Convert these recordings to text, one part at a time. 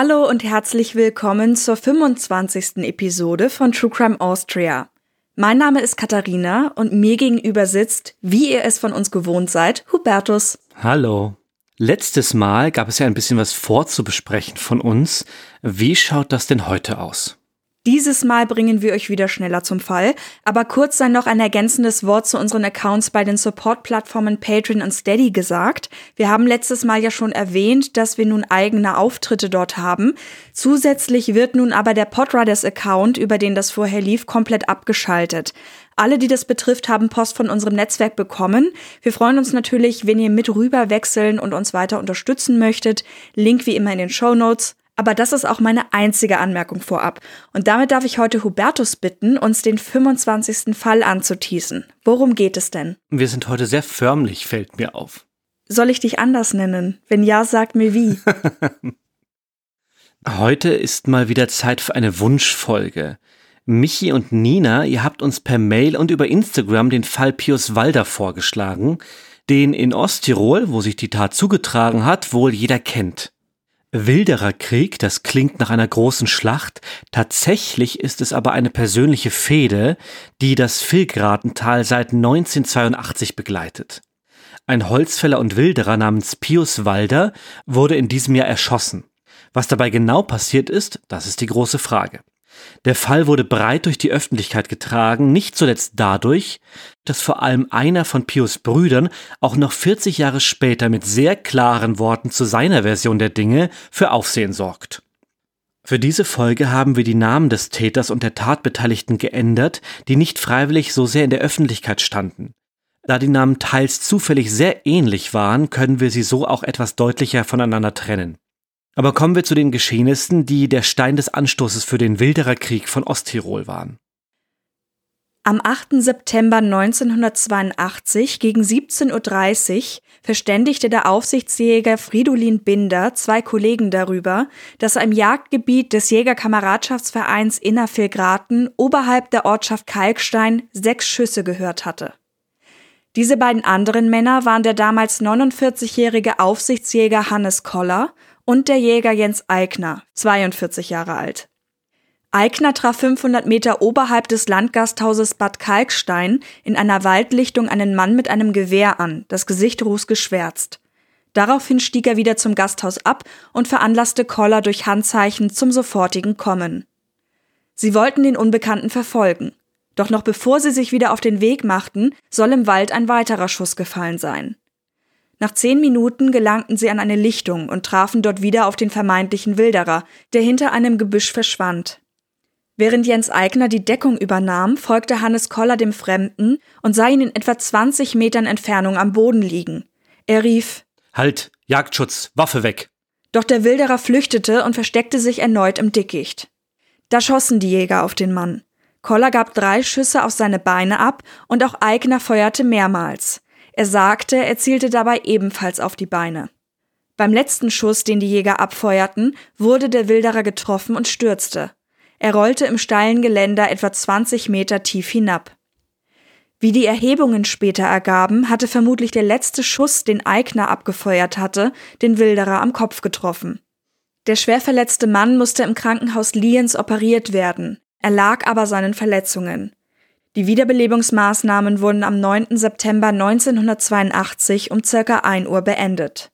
Hallo und herzlich willkommen zur 25. Episode von True Crime Austria. Mein Name ist Katharina und mir gegenüber sitzt, wie ihr es von uns gewohnt seid, Hubertus. Hallo. Letztes Mal gab es ja ein bisschen was vorzubesprechen von uns. Wie schaut das denn heute aus? Dieses Mal bringen wir euch wieder schneller zum Fall, aber kurz sei noch ein ergänzendes Wort zu unseren Accounts bei den Support-Plattformen Patreon und Steady gesagt. Wir haben letztes Mal ja schon erwähnt, dass wir nun eigene Auftritte dort haben. Zusätzlich wird nun aber der Podriders-Account, über den das vorher lief, komplett abgeschaltet. Alle, die das betrifft, haben Post von unserem Netzwerk bekommen. Wir freuen uns natürlich, wenn ihr mit rüber wechseln und uns weiter unterstützen möchtet. Link wie immer in den Show Notes. Aber das ist auch meine einzige Anmerkung vorab. Und damit darf ich heute Hubertus bitten, uns den 25. Fall anzuteasen. Worum geht es denn? Wir sind heute sehr förmlich, fällt mir auf. Soll ich dich anders nennen? Wenn ja, sag mir wie. heute ist mal wieder Zeit für eine Wunschfolge. Michi und Nina, ihr habt uns per Mail und über Instagram den Fall Pius Walder vorgeschlagen, den in Osttirol, wo sich die Tat zugetragen hat, wohl jeder kennt. Wilderer Krieg, das klingt nach einer großen Schlacht, tatsächlich ist es aber eine persönliche Fehde, die das Vilgratental seit 1982 begleitet. Ein Holzfäller und Wilderer namens Pius Walder wurde in diesem Jahr erschossen. Was dabei genau passiert ist, das ist die große Frage. Der Fall wurde breit durch die Öffentlichkeit getragen, nicht zuletzt dadurch, dass vor allem einer von Pius Brüdern auch noch 40 Jahre später mit sehr klaren Worten zu seiner Version der Dinge für Aufsehen sorgt. Für diese Folge haben wir die Namen des Täters und der Tatbeteiligten geändert, die nicht freiwillig so sehr in der Öffentlichkeit standen. Da die Namen teils zufällig sehr ähnlich waren, können wir sie so auch etwas deutlicher voneinander trennen. Aber kommen wir zu den Geschehnissen, die der Stein des Anstoßes für den Wilderer Krieg von Osttirol waren. Am 8. September 1982 gegen 17.30 Uhr verständigte der Aufsichtsjäger Fridolin Binder zwei Kollegen darüber, dass er im Jagdgebiet des Jägerkameradschaftsvereins Innervillgraten oberhalb der Ortschaft Kalkstein sechs Schüsse gehört hatte. Diese beiden anderen Männer waren der damals 49-jährige Aufsichtsjäger Hannes Koller und der Jäger Jens Eigner, 42 Jahre alt. Eigner traf 500 Meter oberhalb des Landgasthauses Bad Kalkstein in einer Waldlichtung einen Mann mit einem Gewehr an, das Gesicht rußgeschwärzt. Daraufhin stieg er wieder zum Gasthaus ab und veranlasste Koller durch Handzeichen zum sofortigen Kommen. Sie wollten den Unbekannten verfolgen. Doch noch bevor sie sich wieder auf den Weg machten, soll im Wald ein weiterer Schuss gefallen sein. Nach zehn Minuten gelangten sie an eine Lichtung und trafen dort wieder auf den vermeintlichen Wilderer, der hinter einem Gebüsch verschwand. Während Jens Eigner die Deckung übernahm, folgte Hannes Koller dem Fremden und sah ihn in etwa 20 Metern Entfernung am Boden liegen. Er rief Halt, Jagdschutz, Waffe weg. Doch der Wilderer flüchtete und versteckte sich erneut im Dickicht. Da schossen die Jäger auf den Mann. Koller gab drei Schüsse auf seine Beine ab und auch Eigner feuerte mehrmals. Er sagte, er zielte dabei ebenfalls auf die Beine. Beim letzten Schuss, den die Jäger abfeuerten, wurde der Wilderer getroffen und stürzte. Er rollte im steilen Geländer etwa 20 Meter tief hinab. Wie die Erhebungen später ergaben, hatte vermutlich der letzte Schuss, den Eigner abgefeuert hatte, den Wilderer am Kopf getroffen. Der schwer verletzte Mann musste im Krankenhaus Lienz operiert werden, er lag aber seinen Verletzungen. Die Wiederbelebungsmaßnahmen wurden am 9. September 1982 um circa 1 Uhr beendet.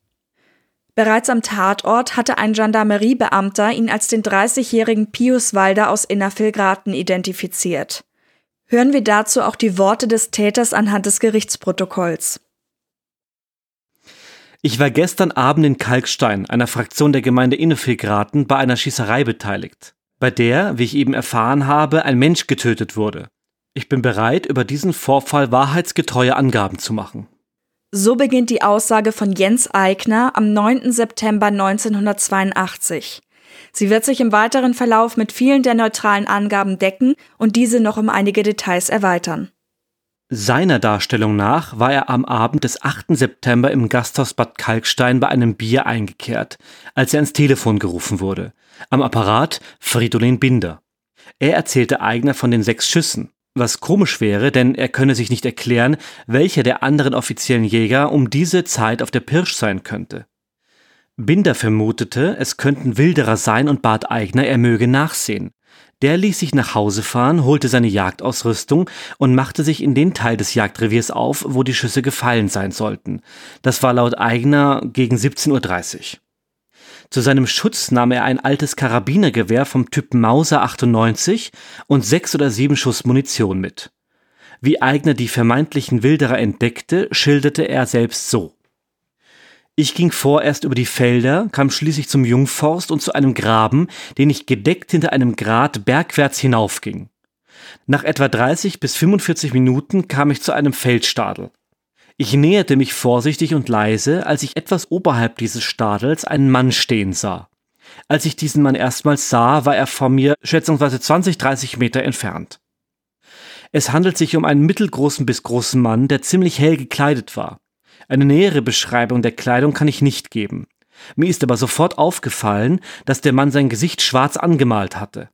Bereits am Tatort hatte ein Gendarmeriebeamter ihn als den 30-jährigen Pius Walder aus Innervillgraten identifiziert. Hören wir dazu auch die Worte des Täters anhand des Gerichtsprotokolls. Ich war gestern Abend in Kalkstein, einer Fraktion der Gemeinde Innevillgraten, bei einer Schießerei beteiligt, bei der, wie ich eben erfahren habe, ein Mensch getötet wurde. Ich bin bereit, über diesen Vorfall wahrheitsgetreue Angaben zu machen. So beginnt die Aussage von Jens Eigner am 9. September 1982. Sie wird sich im weiteren Verlauf mit vielen der neutralen Angaben decken und diese noch um einige Details erweitern. Seiner Darstellung nach war er am Abend des 8. September im Gasthaus Bad Kalkstein bei einem Bier eingekehrt, als er ins Telefon gerufen wurde. Am Apparat Fridolin Binder. Er erzählte Eigner von den sechs Schüssen, was komisch wäre, denn er könne sich nicht erklären, welcher der anderen offiziellen Jäger um diese Zeit auf der Pirsch sein könnte. Binder vermutete, es könnten Wilderer sein und bat Eigner, er möge nachsehen. Der ließ sich nach Hause fahren, holte seine Jagdausrüstung und machte sich in den Teil des Jagdreviers auf, wo die Schüsse gefallen sein sollten. Das war laut Eigner gegen 17.30 Uhr. Zu seinem Schutz nahm er ein altes Karabinergewehr vom Typ Mauser 98 und sechs oder sieben Schuss Munition mit. Wie Eigner die vermeintlichen Wilderer entdeckte, schilderte er selbst so. Ich ging vorerst über die Felder, kam schließlich zum Jungforst und zu einem Graben, den ich gedeckt hinter einem Grat bergwärts hinaufging. Nach etwa 30 bis 45 Minuten kam ich zu einem Feldstadel. Ich näherte mich vorsichtig und leise, als ich etwas oberhalb dieses Stadels einen Mann stehen sah. Als ich diesen Mann erstmals sah, war er vor mir schätzungsweise 20, 30 Meter entfernt. Es handelt sich um einen mittelgroßen bis großen Mann, der ziemlich hell gekleidet war. Eine nähere Beschreibung der Kleidung kann ich nicht geben. Mir ist aber sofort aufgefallen, dass der Mann sein Gesicht schwarz angemalt hatte.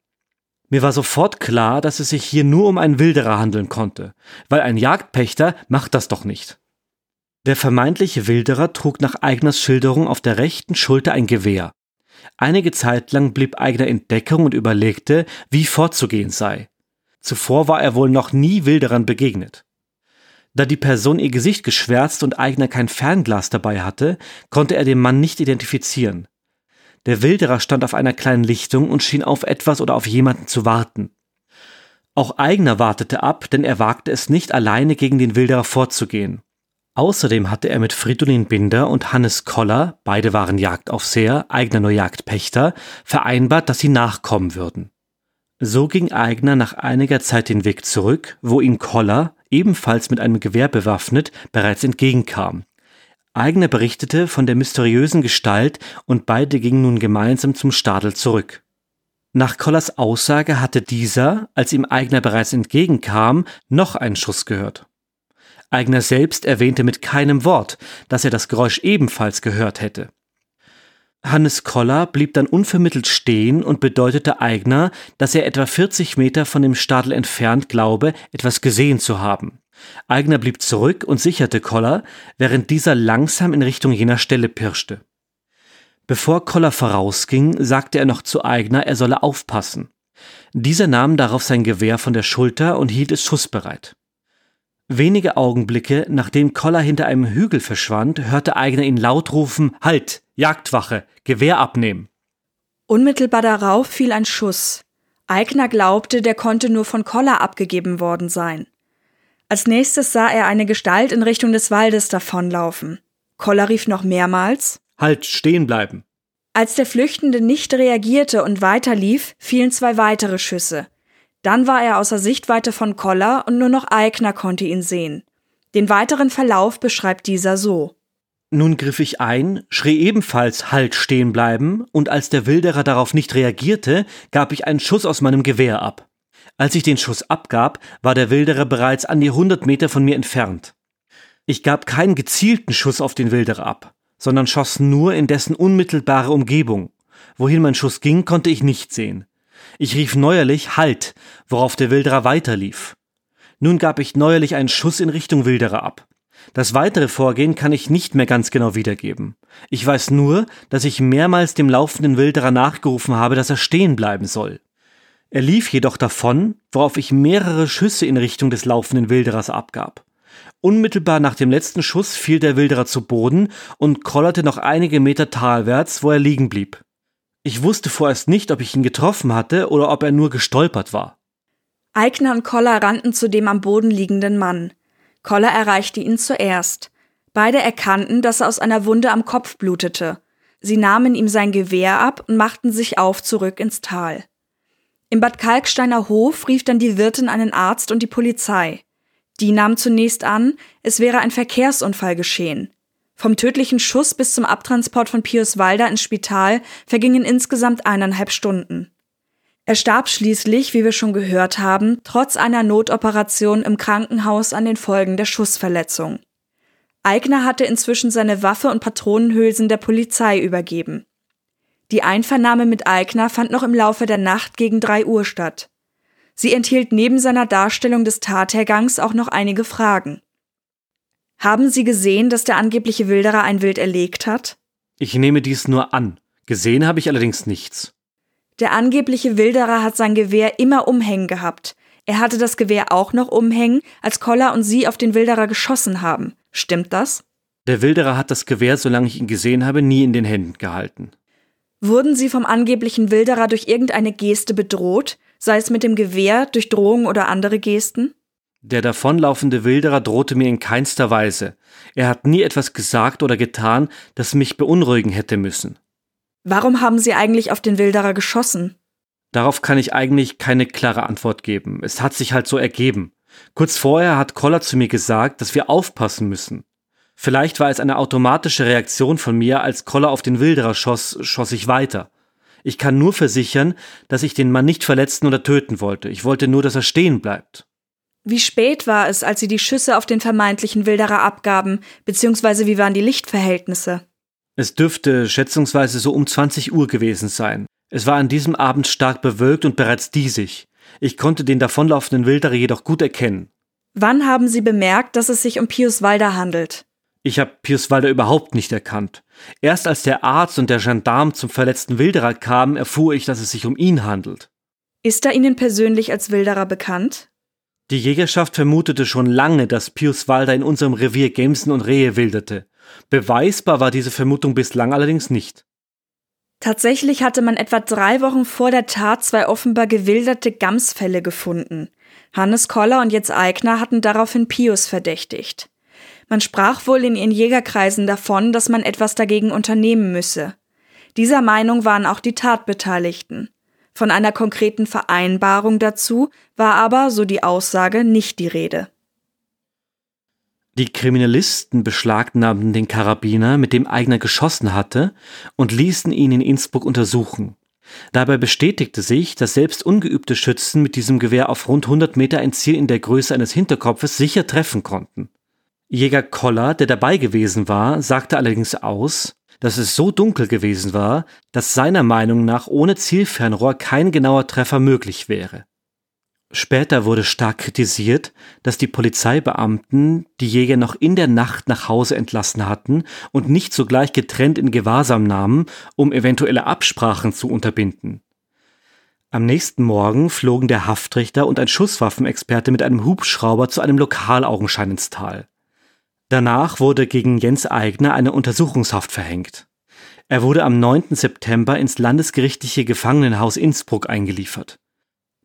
Mir war sofort klar, dass es sich hier nur um einen Wilderer handeln konnte, weil ein Jagdpächter macht das doch nicht. Der vermeintliche Wilderer trug nach Eigners Schilderung auf der rechten Schulter ein Gewehr. Einige Zeit lang blieb Eigner in Deckung und überlegte, wie vorzugehen sei. Zuvor war er wohl noch nie Wilderern begegnet. Da die Person ihr Gesicht geschwärzt und Eigner kein Fernglas dabei hatte, konnte er den Mann nicht identifizieren. Der Wilderer stand auf einer kleinen Lichtung und schien auf etwas oder auf jemanden zu warten. Auch Eigner wartete ab, denn er wagte es nicht, alleine gegen den Wilderer vorzugehen. Außerdem hatte er mit Fridolin Binder und Hannes Koller, beide waren Jagdaufseher, Eigner nur Jagdpächter, vereinbart, dass sie nachkommen würden. So ging Eigner nach einiger Zeit den Weg zurück, wo ihn Koller, ebenfalls mit einem Gewehr bewaffnet, bereits entgegenkam. Eigner berichtete von der mysteriösen Gestalt und beide gingen nun gemeinsam zum Stadel zurück. Nach Kollers Aussage hatte dieser, als ihm Eigner bereits entgegenkam, noch einen Schuss gehört. Eigner selbst erwähnte mit keinem Wort, dass er das Geräusch ebenfalls gehört hätte. Hannes Koller blieb dann unvermittelt stehen und bedeutete Eigner, dass er etwa 40 Meter von dem Stadel entfernt glaube, etwas gesehen zu haben. Eigner blieb zurück und sicherte Koller, während dieser langsam in Richtung jener Stelle pirschte. Bevor Koller vorausging, sagte er noch zu Eigner, er solle aufpassen. Dieser nahm darauf sein Gewehr von der Schulter und hielt es schussbereit. Wenige Augenblicke, nachdem Koller hinter einem Hügel verschwand, hörte Eigner ihn laut rufen Halt. Jagdwache, Gewehr abnehmen. Unmittelbar darauf fiel ein Schuss. Eigner glaubte, der konnte nur von Koller abgegeben worden sein. Als nächstes sah er eine Gestalt in Richtung des Waldes davonlaufen. Koller rief noch mehrmals Halt, stehen bleiben. Als der Flüchtende nicht reagierte und weiterlief, fielen zwei weitere Schüsse. Dann war er außer Sichtweite von Koller und nur noch Eigner konnte ihn sehen. Den weiteren Verlauf beschreibt dieser so. Nun griff ich ein, schrie ebenfalls Halt stehen bleiben, und als der Wilderer darauf nicht reagierte, gab ich einen Schuss aus meinem Gewehr ab. Als ich den Schuss abgab, war der Wilderer bereits an die hundert Meter von mir entfernt. Ich gab keinen gezielten Schuss auf den Wilderer ab, sondern schoss nur in dessen unmittelbare Umgebung. Wohin mein Schuss ging, konnte ich nicht sehen. Ich rief neuerlich Halt, worauf der Wilderer weiterlief. Nun gab ich neuerlich einen Schuss in Richtung Wilderer ab. Das weitere Vorgehen kann ich nicht mehr ganz genau wiedergeben. Ich weiß nur, dass ich mehrmals dem laufenden Wilderer nachgerufen habe, dass er stehen bleiben soll. Er lief jedoch davon, worauf ich mehrere Schüsse in Richtung des laufenden Wilderers abgab. Unmittelbar nach dem letzten Schuss fiel der Wilderer zu Boden und kollerte noch einige Meter talwärts, wo er liegen blieb. Ich wusste vorerst nicht, ob ich ihn getroffen hatte oder ob er nur gestolpert war. Eigner und Koller rannten zu dem am Boden liegenden Mann. Koller erreichte ihn zuerst. Beide erkannten, dass er aus einer Wunde am Kopf blutete. Sie nahmen ihm sein Gewehr ab und machten sich auf zurück ins Tal. Im Bad Kalksteiner Hof rief dann die Wirtin einen Arzt und die Polizei. Die nahm zunächst an, es wäre ein Verkehrsunfall geschehen. Vom tödlichen Schuss bis zum Abtransport von Pius Walder ins Spital vergingen insgesamt eineinhalb Stunden. Er starb schließlich, wie wir schon gehört haben, trotz einer Notoperation im Krankenhaus an den Folgen der Schussverletzung. Eigner hatte inzwischen seine Waffe und Patronenhülsen der Polizei übergeben. Die Einvernahme mit Eigner fand noch im Laufe der Nacht gegen drei Uhr statt. Sie enthielt neben seiner Darstellung des Tathergangs auch noch einige Fragen. Haben Sie gesehen, dass der angebliche Wilderer ein Wild erlegt hat? Ich nehme dies nur an. Gesehen habe ich allerdings nichts. Der angebliche Wilderer hat sein Gewehr immer umhängen gehabt. Er hatte das Gewehr auch noch umhängen, als Koller und Sie auf den Wilderer geschossen haben. Stimmt das? Der Wilderer hat das Gewehr, solange ich ihn gesehen habe, nie in den Händen gehalten. Wurden Sie vom angeblichen Wilderer durch irgendeine Geste bedroht, sei es mit dem Gewehr, durch Drohungen oder andere Gesten? Der davonlaufende Wilderer drohte mir in keinster Weise. Er hat nie etwas gesagt oder getan, das mich beunruhigen hätte müssen. Warum haben Sie eigentlich auf den Wilderer geschossen? Darauf kann ich eigentlich keine klare Antwort geben. Es hat sich halt so ergeben. Kurz vorher hat Koller zu mir gesagt, dass wir aufpassen müssen. Vielleicht war es eine automatische Reaktion von mir, als Koller auf den Wilderer schoss, schoss ich weiter. Ich kann nur versichern, dass ich den Mann nicht verletzen oder töten wollte. Ich wollte nur, dass er stehen bleibt. Wie spät war es, als Sie die Schüsse auf den vermeintlichen Wilderer abgaben, beziehungsweise wie waren die Lichtverhältnisse? Es dürfte schätzungsweise so um 20 Uhr gewesen sein. Es war an diesem Abend stark bewölkt und bereits diesig. Ich konnte den davonlaufenden Wilderer jedoch gut erkennen. Wann haben Sie bemerkt, dass es sich um Pius Walder handelt? Ich habe Pius Walder überhaupt nicht erkannt. Erst als der Arzt und der Gendarm zum verletzten Wilderer kamen, erfuhr ich, dass es sich um ihn handelt. Ist er Ihnen persönlich als Wilderer bekannt? Die Jägerschaft vermutete schon lange, dass Pius Walder in unserem Revier Gemsen und Rehe wilderte. Beweisbar war diese Vermutung bislang allerdings nicht. Tatsächlich hatte man etwa drei Wochen vor der Tat zwei offenbar gewilderte Gamsfälle gefunden. Hannes Koller und Jens Eigner hatten daraufhin Pius verdächtigt. Man sprach wohl in ihren Jägerkreisen davon, dass man etwas dagegen unternehmen müsse. Dieser Meinung waren auch die Tatbeteiligten. Von einer konkreten Vereinbarung dazu war aber, so die Aussage, nicht die Rede. Die Kriminalisten beschlagnahmten den Karabiner, mit dem Eigner geschossen hatte, und ließen ihn in Innsbruck untersuchen. Dabei bestätigte sich, dass selbst ungeübte Schützen mit diesem Gewehr auf rund 100 Meter ein Ziel in der Größe eines Hinterkopfes sicher treffen konnten. Jäger Koller, der dabei gewesen war, sagte allerdings aus, dass es so dunkel gewesen war, dass seiner Meinung nach ohne Zielfernrohr kein genauer Treffer möglich wäre. Später wurde stark kritisiert, dass die Polizeibeamten die Jäger noch in der Nacht nach Hause entlassen hatten und nicht sogleich getrennt in Gewahrsam nahmen, um eventuelle Absprachen zu unterbinden. Am nächsten Morgen flogen der Haftrichter und ein Schusswaffenexperte mit einem Hubschrauber zu einem Lokalaugenschein ins Tal. Danach wurde gegen Jens Eigner eine Untersuchungshaft verhängt. Er wurde am 9. September ins landesgerichtliche Gefangenenhaus Innsbruck eingeliefert.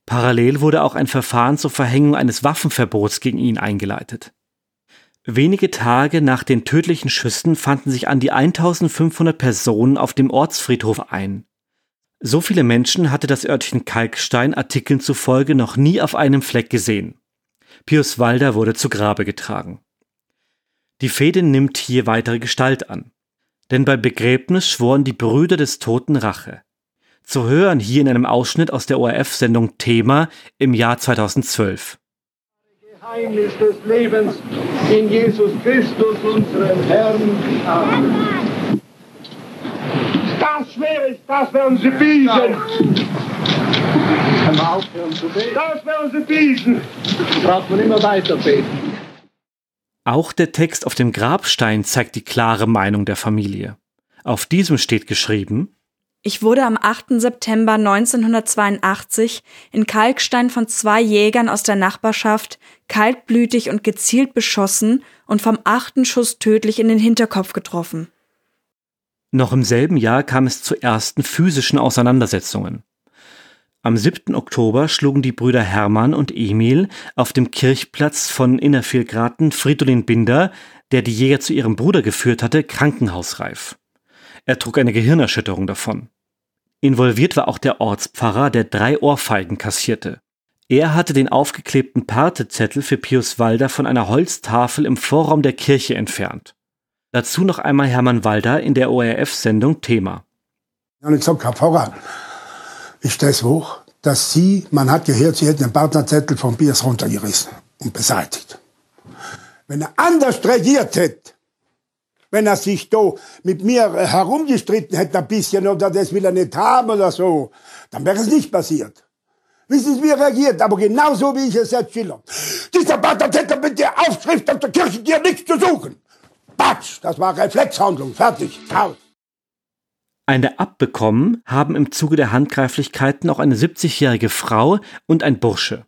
Parallel wurde auch ein Verfahren zur Verhängung eines Waffenverbots gegen ihn eingeleitet. Wenige Tage nach den tödlichen Schüssen fanden sich an die 1500 Personen auf dem Ortsfriedhof ein. So viele Menschen hatte das Örtchen Kalkstein Artikeln zufolge noch nie auf einem Fleck gesehen. Pius Walder wurde zu Grabe getragen. Die Fehde nimmt hier weitere Gestalt an. Denn bei Begräbnis schworen die Brüder des Toten Rache. Zu hören hier in einem Ausschnitt aus der ORF-Sendung Thema im Jahr 2012. Geheimnis des Lebens in Jesus Christus, unserem Herrn. Amen. Das schwierig, das werden Sie bieten. Das werden Sie bieten. Braucht man immer weiter beten. Auch der Text auf dem Grabstein zeigt die klare Meinung der Familie. Auf diesem steht geschrieben, ich wurde am 8. September 1982 in Kalkstein von zwei Jägern aus der Nachbarschaft kaltblütig und gezielt beschossen und vom achten Schuss tödlich in den Hinterkopf getroffen. Noch im selben Jahr kam es zu ersten physischen Auseinandersetzungen. Am 7. Oktober schlugen die Brüder Hermann und Emil auf dem Kirchplatz von Innerviergraten Fridolin Binder, der die Jäger zu ihrem Bruder geführt hatte, krankenhausreif. Er trug eine Gehirnerschütterung davon. Involviert war auch der Ortspfarrer, der drei Ohrfeigen kassierte. Er hatte den aufgeklebten Partezettel für Pius Walder von einer Holztafel im Vorraum der Kirche entfernt. Dazu noch einmal Hermann Walder in der ORF-Sendung Thema. Und ich gesagt, Herr Pfarrer, ist das hoch, dass Sie, man hat gehört, Sie hätten den Partnerzettel von Pius runtergerissen und beseitigt. Wenn er anders reagiert hätte, wenn er sich da mit mir herumgestritten hätte ein bisschen oder das will er nicht haben oder so, dann wäre es nicht passiert. Wissen Sie, wie er reagiert? Aber genauso wie ich es jetzt schiller. Dieser Partnerzettel mit der Aufschrift auf der Kirche, hat nichts zu suchen. Batsch, das war Reflexhandlung. Fertig. Aus. Eine abbekommen haben im Zuge der Handgreiflichkeiten auch eine 70-jährige Frau und ein Bursche.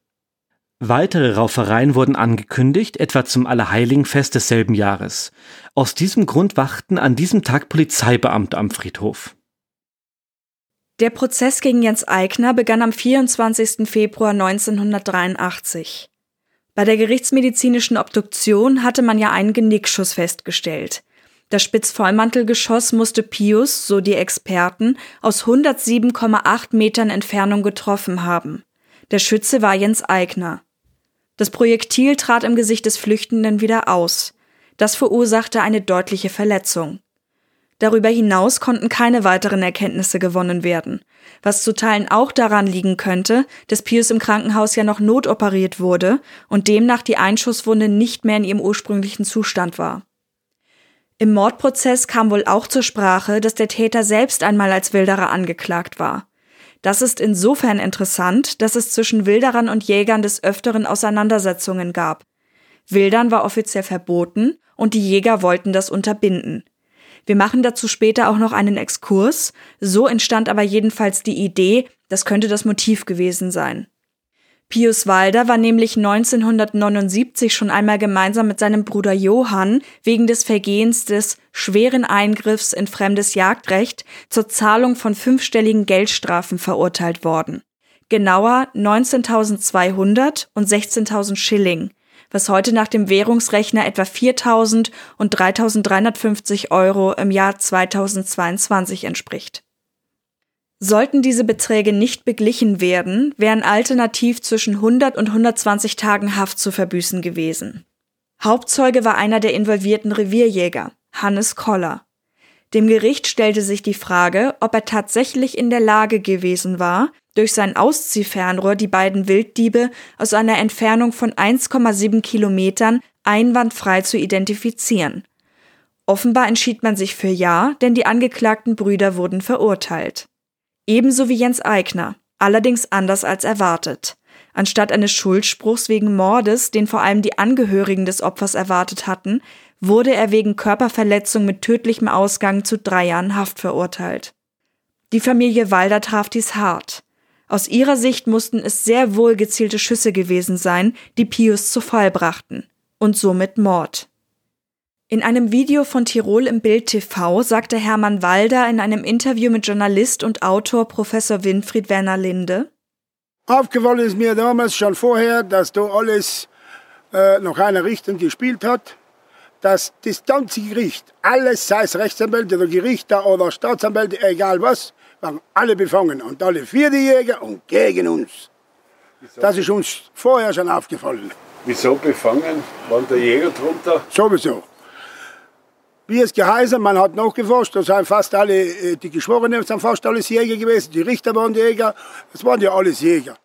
Weitere Raufereien wurden angekündigt, etwa zum Allerheiligenfest desselben Jahres. Aus diesem Grund wachten an diesem Tag Polizeibeamte am Friedhof. Der Prozess gegen Jens Eigner begann am 24. Februar 1983. Bei der gerichtsmedizinischen Obduktion hatte man ja einen Genickschuss festgestellt. Das Spitzvollmantelgeschoss musste Pius, so die Experten, aus 107,8 Metern Entfernung getroffen haben. Der Schütze war Jens Eigner. Das Projektil trat im Gesicht des Flüchtenden wieder aus. Das verursachte eine deutliche Verletzung. Darüber hinaus konnten keine weiteren Erkenntnisse gewonnen werden, was zu Teilen auch daran liegen könnte, dass Pius im Krankenhaus ja noch notoperiert wurde und demnach die Einschusswunde nicht mehr in ihrem ursprünglichen Zustand war. Im Mordprozess kam wohl auch zur Sprache, dass der Täter selbst einmal als Wilderer angeklagt war. Das ist insofern interessant, dass es zwischen Wilderern und Jägern des Öfteren Auseinandersetzungen gab. Wildern war offiziell verboten und die Jäger wollten das unterbinden. Wir machen dazu später auch noch einen Exkurs, so entstand aber jedenfalls die Idee, das könnte das Motiv gewesen sein. Pius Walder war nämlich 1979 schon einmal gemeinsam mit seinem Bruder Johann wegen des Vergehens des schweren Eingriffs in fremdes Jagdrecht zur Zahlung von fünfstelligen Geldstrafen verurteilt worden. Genauer 19.200 und 16.000 Schilling, was heute nach dem Währungsrechner etwa 4.000 und 3.350 Euro im Jahr 2022 entspricht. Sollten diese Beträge nicht beglichen werden, wären alternativ zwischen 100 und 120 Tagen Haft zu verbüßen gewesen. Hauptzeuge war einer der involvierten Revierjäger, Hannes Koller. Dem Gericht stellte sich die Frage, ob er tatsächlich in der Lage gewesen war, durch sein Ausziehfernrohr die beiden Wilddiebe aus einer Entfernung von 1,7 Kilometern einwandfrei zu identifizieren. Offenbar entschied man sich für Ja, denn die angeklagten Brüder wurden verurteilt. Ebenso wie Jens Eigner, allerdings anders als erwartet. Anstatt eines Schuldspruchs wegen Mordes, den vor allem die Angehörigen des Opfers erwartet hatten, wurde er wegen Körperverletzung mit tödlichem Ausgang zu drei Jahren Haft verurteilt. Die Familie Walder traf dies hart. Aus ihrer Sicht mussten es sehr wohl gezielte Schüsse gewesen sein, die Pius zu Fall brachten. Und somit Mord. In einem Video von Tirol im Bild TV sagte Hermann Walder in einem Interview mit Journalist und Autor Professor Winfried Werner Linde. Aufgefallen ist mir damals schon vorher, dass da alles äh, nach einer Richtung gespielt hat. Dass das ganze Gericht, alles, sei es Rechtsanwälte oder Gerichter oder Staatsanwälte, egal was, waren alle befangen. Und alle vier die Jäger und gegen uns. Das ist uns vorher schon aufgefallen. Wieso befangen? Waren der Jäger drunter? Sowieso. Wie es geheißen, man hat nachgeforscht, da sind fast alle, äh, die Geschworenen sind fast alles Jäger gewesen, die Richter waren Jäger, es waren ja alles Jäger.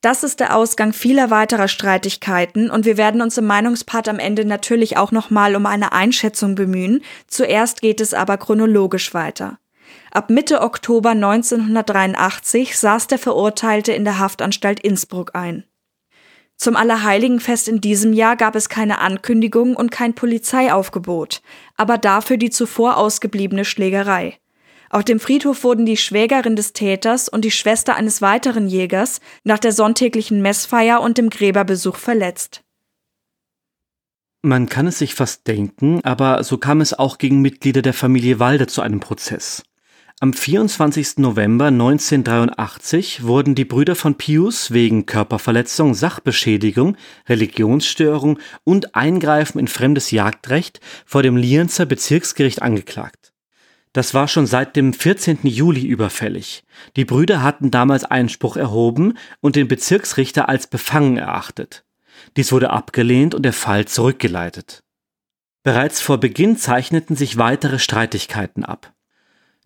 Das ist der Ausgang vieler weiterer Streitigkeiten und wir werden uns im Meinungspart am Ende natürlich auch nochmal um eine Einschätzung bemühen. Zuerst geht es aber chronologisch weiter. Ab Mitte Oktober 1983 saß der Verurteilte in der Haftanstalt Innsbruck ein. Zum Allerheiligenfest in diesem Jahr gab es keine Ankündigung und kein Polizeiaufgebot, aber dafür die zuvor ausgebliebene Schlägerei. Auf dem Friedhof wurden die Schwägerin des Täters und die Schwester eines weiteren Jägers nach der sonntäglichen Messfeier und dem Gräberbesuch verletzt. Man kann es sich fast denken, aber so kam es auch gegen Mitglieder der Familie Walde zu einem Prozess. Am 24. November 1983 wurden die Brüder von Pius wegen Körperverletzung, Sachbeschädigung, Religionsstörung und Eingreifen in fremdes Jagdrecht vor dem Lienzer Bezirksgericht angeklagt. Das war schon seit dem 14. Juli überfällig. Die Brüder hatten damals Einspruch erhoben und den Bezirksrichter als befangen erachtet. Dies wurde abgelehnt und der Fall zurückgeleitet. Bereits vor Beginn zeichneten sich weitere Streitigkeiten ab.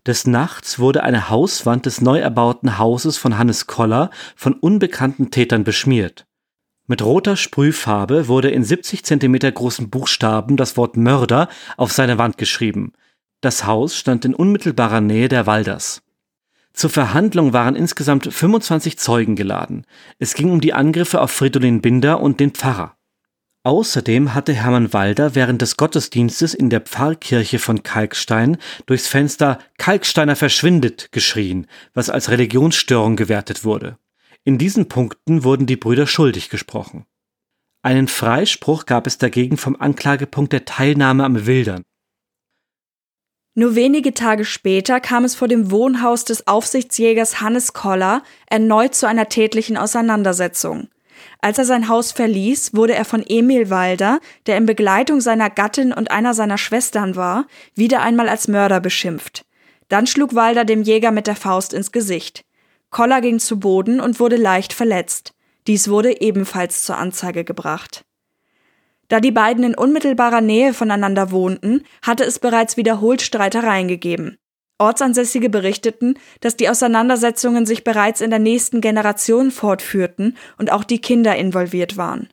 Des Nachts wurde eine Hauswand des neu erbauten Hauses von Hannes Koller von unbekannten Tätern beschmiert. Mit roter Sprühfarbe wurde in 70 Zentimeter großen Buchstaben das Wort Mörder auf seine Wand geschrieben. Das Haus stand in unmittelbarer Nähe der Walders. Zur Verhandlung waren insgesamt 25 Zeugen geladen. Es ging um die Angriffe auf Fridolin Binder und den Pfarrer. Außerdem hatte Hermann Walder während des Gottesdienstes in der Pfarrkirche von Kalkstein durchs Fenster Kalksteiner verschwindet geschrien, was als Religionsstörung gewertet wurde. In diesen Punkten wurden die Brüder schuldig gesprochen. Einen Freispruch gab es dagegen vom Anklagepunkt der Teilnahme am Wildern. Nur wenige Tage später kam es vor dem Wohnhaus des Aufsichtsjägers Hannes Koller erneut zu einer tätlichen Auseinandersetzung. Als er sein Haus verließ, wurde er von Emil Walder, der in Begleitung seiner Gattin und einer seiner Schwestern war, wieder einmal als Mörder beschimpft. Dann schlug Walder dem Jäger mit der Faust ins Gesicht. Koller ging zu Boden und wurde leicht verletzt. Dies wurde ebenfalls zur Anzeige gebracht. Da die beiden in unmittelbarer Nähe voneinander wohnten, hatte es bereits wiederholt Streitereien gegeben. Ortsansässige berichteten, dass die Auseinandersetzungen sich bereits in der nächsten Generation fortführten und auch die Kinder involviert waren.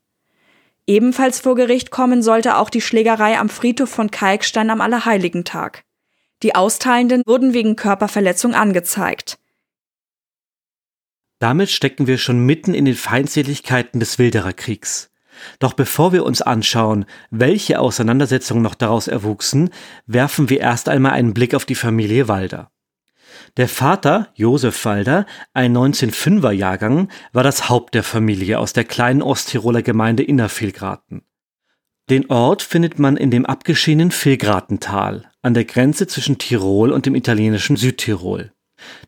Ebenfalls vor Gericht kommen sollte auch die Schlägerei am Friedhof von Kalkstein am Allerheiligentag. Die Austeilenden wurden wegen Körperverletzung angezeigt. Damit stecken wir schon mitten in den Feindseligkeiten des Wildererkriegs. Doch bevor wir uns anschauen, welche Auseinandersetzungen noch daraus erwuchsen, werfen wir erst einmal einen Blick auf die Familie Walder. Der Vater, Josef Walder, ein 1905er Jahrgang, war das Haupt der Familie aus der kleinen Osttiroler Gemeinde Innervilgraten. Den Ort findet man in dem abgeschiedenen Vilgratental, an der Grenze zwischen Tirol und dem italienischen Südtirol.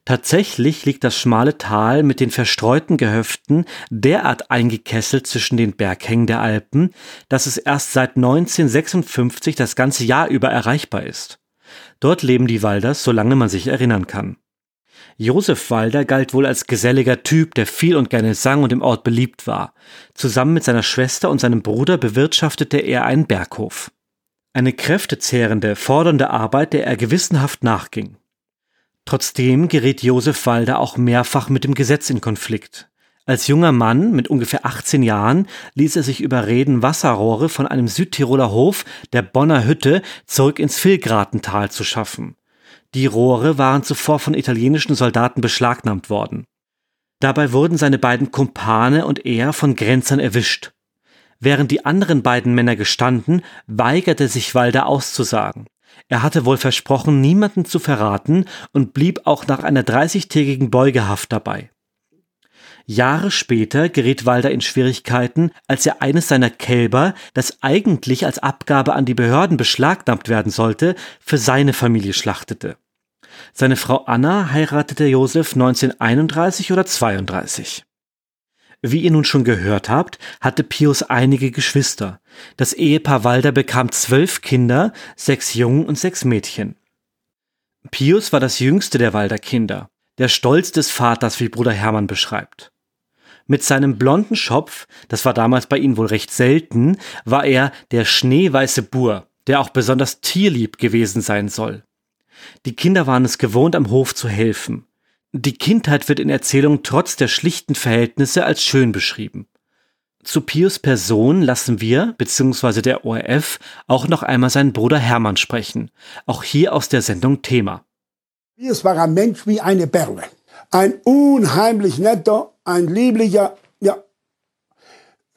Tatsächlich liegt das schmale Tal mit den verstreuten Gehöften derart eingekesselt zwischen den Berghängen der Alpen, dass es erst seit 1956 das ganze Jahr über erreichbar ist. Dort leben die Walders, solange man sich erinnern kann. Josef Walder galt wohl als geselliger Typ, der viel und gerne sang und im Ort beliebt war. Zusammen mit seiner Schwester und seinem Bruder bewirtschaftete er einen Berghof. Eine kräftezehrende, fordernde Arbeit, der er gewissenhaft nachging. Trotzdem gerät Josef Walder auch mehrfach mit dem Gesetz in Konflikt. Als junger Mann mit ungefähr 18 Jahren ließ er sich überreden, Wasserrohre von einem Südtiroler Hof der Bonner Hütte zurück ins Vilgratental zu schaffen. Die Rohre waren zuvor von italienischen Soldaten beschlagnahmt worden. Dabei wurden seine beiden Kumpane und er von Grenzern erwischt. Während die anderen beiden Männer gestanden, weigerte sich Walder auszusagen. Er hatte wohl versprochen, niemanden zu verraten und blieb auch nach einer 30-tägigen Beugehaft dabei. Jahre später geriet Walder in Schwierigkeiten, als er eines seiner Kälber, das eigentlich als Abgabe an die Behörden beschlagnahmt werden sollte, für seine Familie schlachtete. Seine Frau Anna heiratete Josef 1931 oder 32. Wie ihr nun schon gehört habt, hatte Pius einige Geschwister. Das Ehepaar Walder bekam zwölf Kinder, sechs Jungen und sechs Mädchen. Pius war das jüngste der Walder Kinder, der Stolz des Vaters, wie Bruder Hermann beschreibt. Mit seinem blonden Schopf, das war damals bei ihm wohl recht selten, war er der schneeweiße Bur, der auch besonders tierlieb gewesen sein soll. Die Kinder waren es gewohnt, am Hof zu helfen. Die Kindheit wird in Erzählungen trotz der schlichten Verhältnisse als schön beschrieben. Zu Pius Person lassen wir, beziehungsweise der ORF, auch noch einmal seinen Bruder Hermann sprechen. Auch hier aus der Sendung Thema. Pius war ein Mensch wie eine Perle. Ein unheimlich netter, ein lieblicher, ja.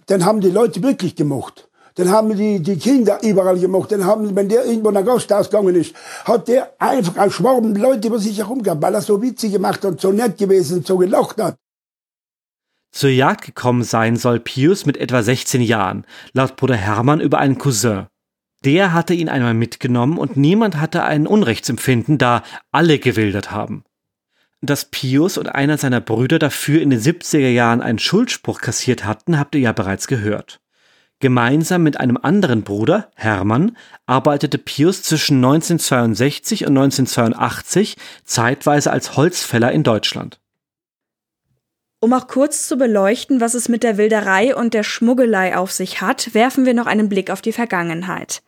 Den haben die Leute wirklich gemocht. Dann haben die, die Kinder überall gemacht. Dann haben, wenn der irgendwo nach Gasthaus gegangen ist, hat der einfach ein Schwarm Leute über sich herum gehabt, weil er so witzig gemacht und so nett gewesen und so gelacht hat. Zur Jagd gekommen sein soll Pius mit etwa 16 Jahren, laut Bruder Hermann über einen Cousin. Der hatte ihn einmal mitgenommen und niemand hatte ein Unrechtsempfinden, da alle gewildert haben. Dass Pius und einer seiner Brüder dafür in den 70er Jahren einen Schuldspruch kassiert hatten, habt ihr ja bereits gehört. Gemeinsam mit einem anderen Bruder, Hermann, arbeitete Pius zwischen 1962 und 1982 zeitweise als Holzfäller in Deutschland. Um auch kurz zu beleuchten, was es mit der Wilderei und der Schmuggelei auf sich hat, werfen wir noch einen Blick auf die Vergangenheit.